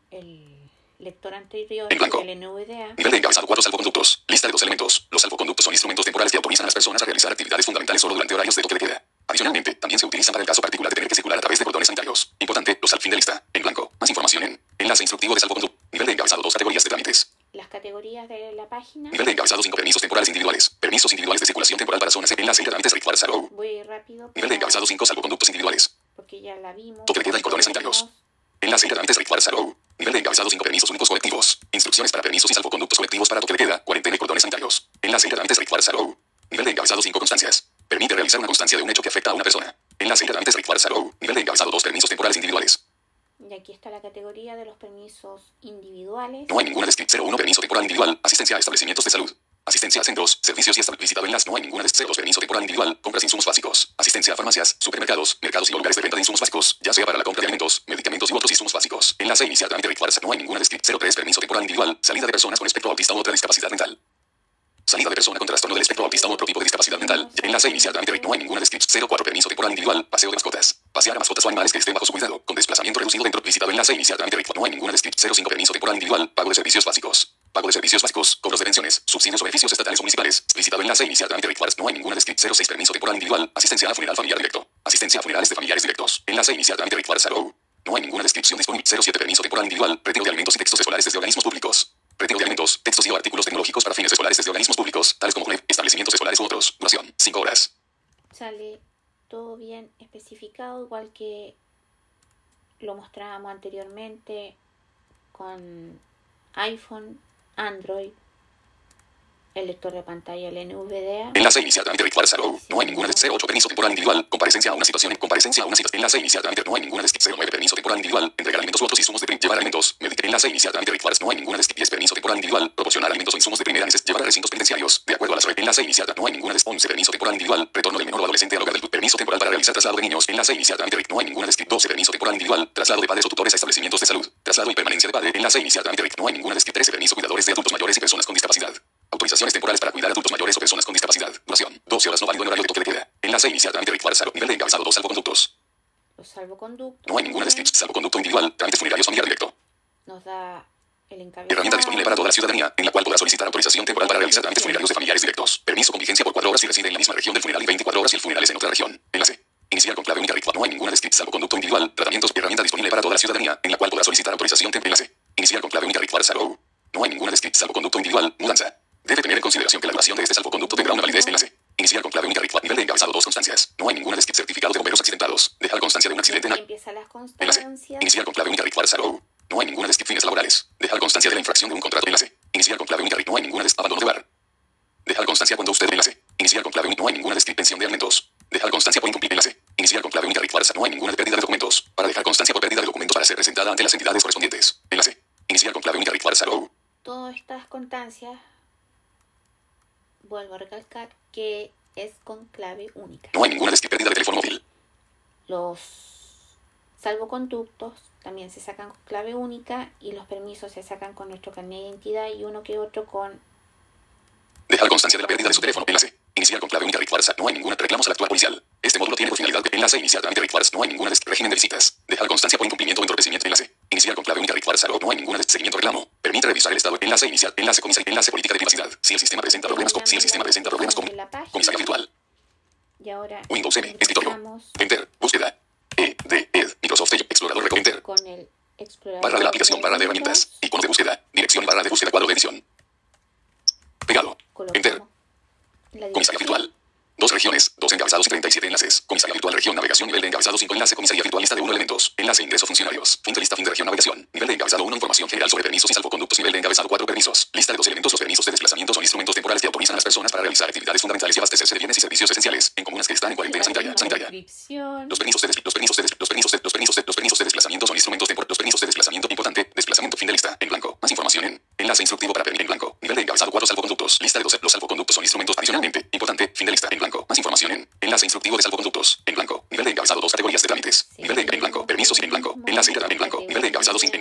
el lector anterior, En blanco. el NVDA. Nivel de encabezado 4 salvoconductos. Lista de dos elementos. Los salvoconductos son instrumentos temporales que autorizan a las personas a realizar actividades fundamentales solo durante horarios de toque de queda. Adicionalmente, también se utilizan para el caso particular de tener que circular a través de cordones sanitarios. Importante, los al fin de lista. En blanco. Más información en enlace instructivo de salvoconducto. 2 categorías de trámites. Las categorías de la página. Nivel de encabezado 5 permisos temporales individuales. Permisos individuales de circulación temporal para zonas. Enlace de trámites requires arrow. Voy rápido. Nivel de encabezado 5 salvoconductos individuales. Porque ya la vimos. Toque de queda y cordones sanitarios. Enlace de trámites requires arrow. Nivel de encabezado 5 permisos únicos colectivos. Instrucciones para permisos y salvoconductos colectivos para toque de queda, cuarentena y cordones sanitarios. Enlace de trámites requires arrow. Nivel de encabezado 5 constancias. Permite realizar una constancia de un hecho que afecta a una persona. Enlace de trámites requires arrow. Nivel de encabezado 2 permisos temporales individuales. Y aquí está la categoría de los permisos individuales. No hay ninguna descripción. 01 permiso temporal individual. Asistencia a establecimientos de salud. Asistencia a centros, servicios y hasta visitado en las no hay ninguna descripción. permiso temporal individual. Compras de insumos básicos. Asistencia a farmacias, supermercados, mercados y lugares de venta de insumos básicos, ya sea para la compra de alimentos, medicamentos y otros insumos básicos. Enlace inicial trámite requires no hay ninguna descripción. 03 permiso temporal individual. Salida de personas con espectro autista u otra discapacidad mental. Salida de persona con trastorno del espectro autista u otro tipo de discapacidad mental. Enlace inicial trámite no hay ninguna descripción. 04 permiso temporal individual. Paseo de mascotas. Pasear a mascotas o animales que estén bajo su cuidado. Con desplazamiento reducido dentro. Visitado enlace inicial trámite no hay ninguna descripción. 05 permiso temporal individual. Pago de servicios básicos. Pago de servicios básicos. Cobros de pensiones. Subsidios o beneficios estatales o municipales. Visitado enlace inicial trámite no hay ninguna descripción. 06 permiso temporal individual. Asistencia a funeral familiar directo. Asistencia a funerales de familiares directos. Enlace inicial trámite. No hay ninguna descripción disponible. 07 permiso temporal individual. Retiro de alimentos y textos escolares desde organismos públicos. Retiro de alimentos, textos y o artículos tecnológicos para fines escolares desde organismos públicos, tales como establecimientos escolares u otros. Duración, 5 horas. Sale todo bien especificado, igual que lo mostrábamos anteriormente con iPhone, Android, el lector de pantalla, el NVDA. Enlace inicial trámite requires arrow. No hay ninguna de 08 permiso temporal individual. Comparecencia a una situación en comparecencia a una situación. Enlace inicial trámite no hay ninguna de 09 permiso temporal individual. Entregar alimentos u otros insumos de llevar alimentos. Medic- Enlace inicial trámite requires no hay ninguna de 10 permiso temporal individual. Proporcionar alimentos o insumos de primera necesidad. Llevar a recintos penitenciarios. De acuerdo a las reglas. Enlace inicial no hay ninguna de 11 permiso temporal individual. Retorno del menor o adolescente al hogar del permiso temporal para realizar traslado de niños. Enlace inicial trámite no hay ninguna de 12 permiso temporal individual. Traslado de padres o tutores a establecimientos de salud. Traslado y permanencia de padre. Enlace inicial trámite no hay ninguna de 13 permiso cuidadores de adultos mayores y personas con discapacidad. Autorizaciones temporales para cuidar a adultos mayores o personas con discapacidad. Duración. 12 horas no válido en horario de toque de queda. Enlace inicial trámite requires arrow. Nivel de encabezado 2 salvoconductos. Los salvoconductos. No hay ninguna descripción. Salvoconducto individual. Trámites funerarios familiar directo. Nos da el encabezado. Herramienta disponible para toda la ciudadanía, en la cual podrá solicitar autorización temporal para realizar trámites funerarios de familiares directos. Permiso con vigencia por 4 horas si reside en la misma región del funeral y 24 horas si el funeral es en otra región. Enlace. Iniciar con clave única requires. No hay ninguna descripción. Salvoconducto individual. Tratamientos. Herramienta disponible para toda la ciudadanía, en la cual podrá solicitar autorización temporal. Enlace. Iniciar con clave única requires arrow. No hay ninguna descripción. Salvoconducto individual. Mudanza. Debe tener en consideración que la duración de este salvoconducto tendrá una validez. Enlace. Iniciar con clave única requires. Nivel de encabezado dos constancias. No hay ninguna descripción. Certificado de bomberos accidentados. Dejar constancia de un accidente en empiezan las Enlace. constancias. Iniciar con clave única requires arrow. No hay ninguna descripción fines laborales. Dejar constancia de la infracción de un contrato. Enlace. Iniciar con clave única. No hay ninguna des- abandono de bar. Dejar constancia cuando usted enlace. Iniciar con clave única. No hay ninguna descripción de alimentos. Dejar constancia por incumplir enlace. Iniciar con clave única requires. No hay ninguna pérdida de documentos. Para dejar constancia por pérdida de documentos para ser presentada ante las entidades correspondientes. Enlace. Iniciar con clave única requires arrow. Todas estas constancias, vuelvo a recalcar que es con clave única. No hay ninguna pérdida de teléfono móvil. Los salvoconductos también se sacan con clave única y los permisos se sacan con nuestro carnet de identidad y uno que otro con Dejar constancia de la pérdida de su teléfono. Enlace. Iniciar con clave única requires. No hay ninguna reclamos al actual policial. Este módulo tiene por finalidad de enlace iniciar trámite requires. No hay ninguna régimen de visitas. Dejar constancia por incumplimiento o entorpecimiento. Enlace. Iniciar con clave única requires. No hay ninguna des- seguimiento reclamo. Permite revisar el estado. Enlace inicial. Enlace comisaría. Enlace política de privacidad. Si el sistema presenta problemas con. Si el sistema presenta problemas con. de. Comisaría virtual. y ahora Windows M. Escritorio. Enter. Búsqueda. E. D. Ed. Microsoft. Explorador. Enter. con el explorador Barra de la aplicación. Barra de herramientas. Icono de búsqueda. Dirección. Barra de búsqueda. Cuadro de edición. Pegado. Enter. Comisaría virtual. Dos regiones, dos encabezados y 37 enlaces. Comisaría virtual región navegación nivel de encabezado 5 enlace comisaría virtual lista de 1 elementos. Enlace ingreso funcionarios. Fin de lista fin de región navegación. Nivel de encabezado 1 información general sobre permisos y salvoconductos. Nivel de encabezado 4 permisos. Lista de dos elementos. Los permisos de desplazamiento son instrumentos temporales que autorizan a las personas para realizar actividades fundamentales y abastecerse de bienes y servicios esenciales en comunas que están en cuarentena sanitaria. sanitaria. Los permisos de los permisos de los permisos de los permisos de, los permisos de desplazamiento son instrumentos temporales. Los Votante. Desplazamiento fin de lista. En blanco. Más información en enlace instructivo para pedir en blanco. Nivel de encabezado 4 salvoconductos. Lista de 12. Los salvoconductos son instrumentos adicionalmente. Importante. Fin de lista. En blanco. Más información en enlace instructivo de salvoconductos. En blanco. Nivel de encabezado 2 categorías de trámites. Nivel de en blanco. Permisos sin en blanco. Enlace en blanco. Nivel de encabezado sin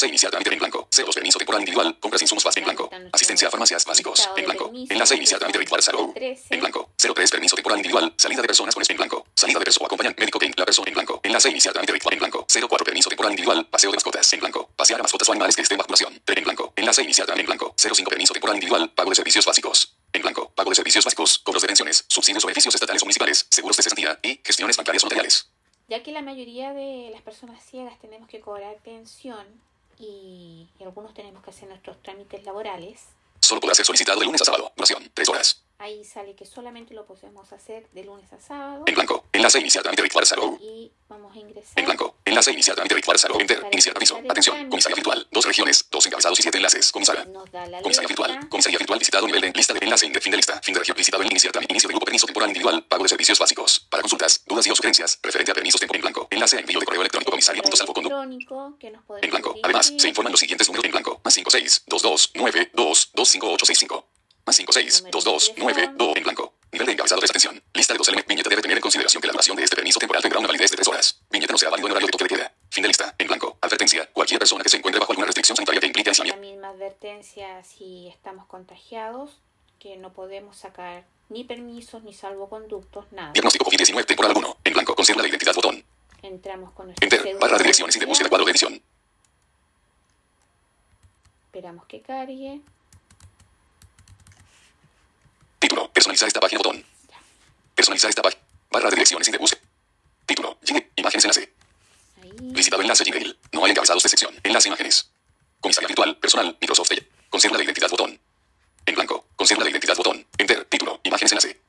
enlace iniciar trámite en blanco. 02 permiso temporal individual. Compras insumos básicos en blanco. Asistencia a farmacias básicos en blanco. Enlace iniciar trámite ritual 0 en blanco. 03 permiso temporal individual. Salida de personas con en blanco. Salida de persona acompañan médico que la persona en blanco. Enlace iniciar trámite ritual en blanco. 04 permiso temporal individual. Paseo de mascotas en blanco. Pasear a mascotas o animales que estén bajo vacunación. en blanco. Enlace iniciar trámite en blanco. 05 permiso temporal individual. Pago de servicios básicos. En blanco. Pago de servicios básicos. Cobros de pensiones. Subsidios o beneficios estatales o municipales. Seguros de cesantía y gestiones bancarias o notariales. Ya que la mayoría de las personas ciegas tenemos que cobrar pensión y, algunos tenemos que hacer nuestros trámites laborales, Solo podrá ser solicitado de lunes a sábado. Duración, 3 horas. Ahí sale que solamente lo podemos hacer de lunes a sábado En blanco. Enlace iniciar trámite ritual 0 y vamos a ingresar. En blanco. Enlace iniciar trámite ritual 0 Enter. Iniciar aviso. Atención. Comisaría virtual. Dos regiones. Dos encabezados y siete enlaces. Comisaria. Nos da la Comisaría virtual. Comisaría virtual visitado nivel de lista de enlace de fin de lista. Fin de región visitado en iniciar trámite. Inicio de grupo permiso temporal individual. Pago de servicios básicos. Para consultas, dudas y o sugerencias. Referente a permisos temporal en blanco. Enlace a envío de correo electrónico comisaria.salvoconducto. electrónico que nos podemos En blanco. Además, se informan los siguientes números en blanco. Más 56 22 9 2 2 5 8 6 5. Más 56 22 9 2 en blanco. Nivel de encabezado de desatención. Lista de dos elementos. Viñeta debe tener en consideración que la duración de este permiso temporal tendrá una validez de 3 horas. Viñeta no sea válido en horario de toque de queda. Fin de lista. En blanco. Advertencia. Cualquier persona que se encuentre bajo alguna restricción sanitaria que implique La aislamiento. misma advertencia si estamos contagiados, que no podemos sacar ni permisos ni salvoconductos, nada. Diagnóstico COVID-19 temporal 1. En blanco. Conserva la identidad botón. Entramos con nuestra Enter. Barra de direcciones y de búsqueda cuadro de edición. Esperamos que cargue. Título. Personalizar esta página botón. Personalizar esta página. Barra de direcciones y de búsqueda. Título. Gmail. Imágenes enlace. Ahí. Visitado enlace Gmail. No hay encabezados de sección. Enlace imágenes. Comisaría virtual. Personal. Microsoft. Conserva la identidad botón. En blanco. Conserva la identidad botón. Enter. Título. Imágenes enlace.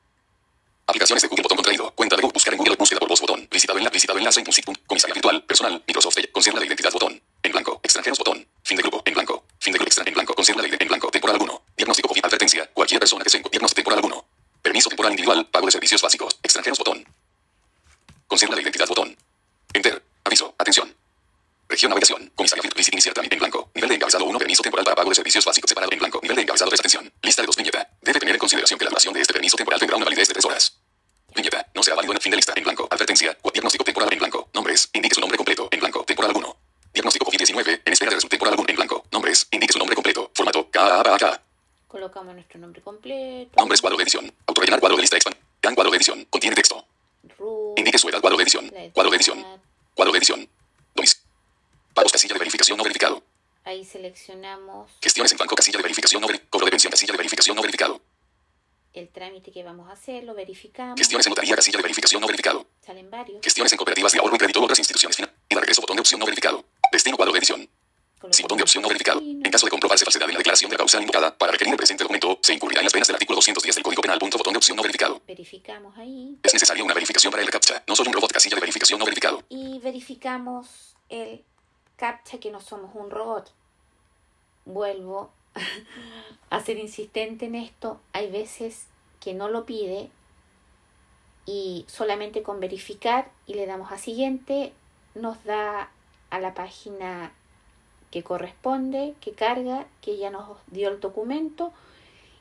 Aplicaciones de Google botón contraído. Cuenta de Google. Buscar en Google. Búsqueda por voz botón. Visitado en la visitado enlace. Impulsit. Comisaría virtual. Personal. Microsoft. Conserva la identidad botón. En blanco. Extranjeros botón. Fin de grupo. En blanco. Fin de grupo extra. En blanco. Conserva la identidad. En blanco. Temporal 1. Diagnóstico COVID. Advertencia. Cualquier persona que se encuentre. Diagnóstico temporal 1. Permiso temporal individual. Pago de servicios básicos. Extranjeros botón. Conserva la identidad botón. Enter. Aviso. Atención. Región navegación. Comisaría virtual. Visit iniciar trámite en blanco. Nivel de encabezado 1. Permiso temporal para pago de servicios básicos separado en blanco. Nivel de encabezado desatención. Lista de dos viñeta. Debe tener en consideración que la duración de este permiso temporal tendrá una validez de 3 horas. Viñeta. No será válido en el fin de lista en blanco. Advertencia. o Diagnóstico temporal en blanco. Nombres. Indique su nombre completo en blanco. Temporal 1. Diagnóstico COVID-19. En espera de resultado temporal 1 en blanco. Nombres. Indique su nombre completo. Formato. KABAK. Colocamos nuestro nombre completo. Nombres cuadro de edición. Autorellenar cuadro de lista expand. Can cuadro de edición. Contiene texto. RU, Indique su edad cuadro de edición. la Cuadro de edición. edad. Cuadro de edición. Domis. Pagos casilla de verificación no verificado. Ahí seleccionamos Gestiones en banco casilla de verificación no verificado. Cobro de pensión casilla de verificación no verificado. el trámite que vamos a hacer, lo verificamos. Gestiones en notaría casilla de verificación no verificado. Salen varios. Gestiones en cooperativas de ahorro y crédito u otras instituciones financieras. Regreso botón de opción no verificado. Destino cuadro de edición. Sí, botón de opción no verificado. En caso de comprobarse falsedad en la declaración de la causa invocada, para requerir el presente documento, se incurrirá en las penas del artículo 210 del Código Penal. Punto botón de opción no verificado. Verificamos ahí Es necesaria una verificación para el captcha. No solo un robot casilla de verificación no verificado. y verificamos el captcha que no somos un robot. Vuelvo a ser insistente en esto. Hay veces que no lo pide y solamente con verificar y le damos a siguiente nos da a la página que corresponde, que carga, que ya nos dio el documento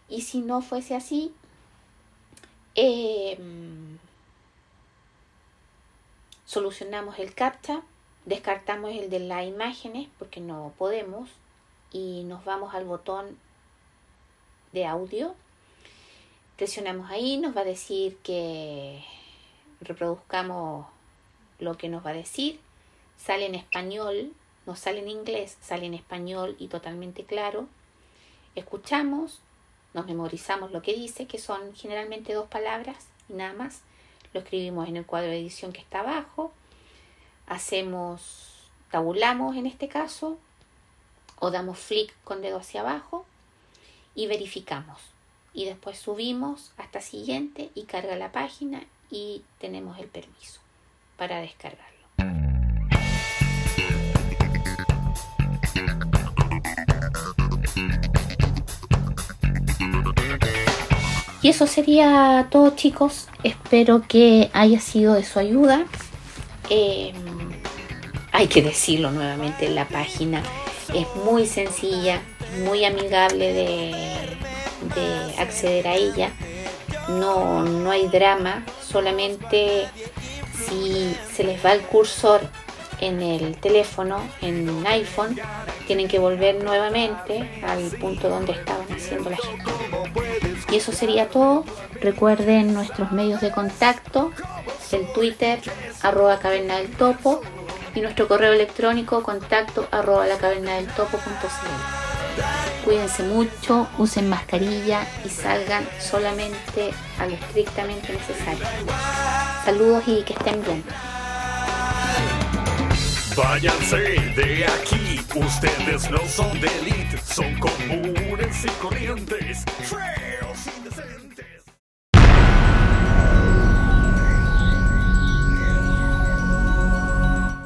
y si no fuese así, eh, solucionamos el captcha, descartamos el de las imágenes porque no podemos y nos vamos al botón de audio. Presionamos ahí, nos va a decir que reproduzcamos lo que nos va a decir. Sale en español, no sale en inglés, sale en español y totalmente claro. Escuchamos, nos memorizamos lo que dice, que son generalmente dos palabras y nada más. Lo escribimos en el cuadro de edición que está abajo. Hacemos, tabulamos en este caso, o damos flick con dedo hacia abajo y verificamos. Y después subimos hasta siguiente y carga la página y tenemos el permiso para descargarlo. Y eso sería todo chicos. Espero que haya sido de su ayuda. Eh, hay que decirlo nuevamente, la página es muy sencilla, muy amigable de, de acceder a ella. No, no hay drama, solamente si se les va el cursor en el teléfono, en iPhone, tienen que volver nuevamente al punto donde estaban haciendo la gestión. Y eso sería todo. Recuerden nuestros medios de contacto, el Twitter, arroba caverna del topo, y nuestro correo electrónico contacto arroba la caverna del topo.cl. Cuídense mucho, usen mascarilla y salgan solamente a lo estrictamente necesario. Saludos y que estén bien. Váyanse de aquí, ustedes no son de elite, son comunes y corrientes, feos indecentes.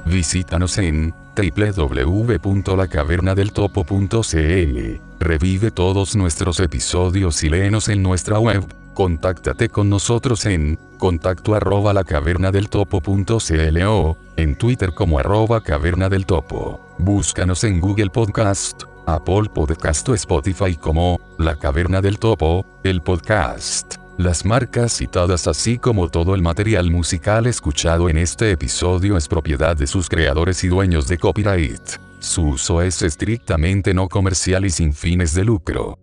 Visítanos en www.lacavernadeltopo.cl. Revive todos nuestros episodios y léenos en nuestra web. Contáctate con nosotros en contacto arroba lacavernadeltopo.cl o en Twitter como arroba caverna del topo. Búscanos en Google Podcast, Apple Podcast o Spotify como La Caverna del Topo, el podcast. Las marcas citadas así como todo el material musical escuchado en este episodio es propiedad de sus creadores y dueños de copyright. Su uso es estrictamente no comercial y sin fines de lucro.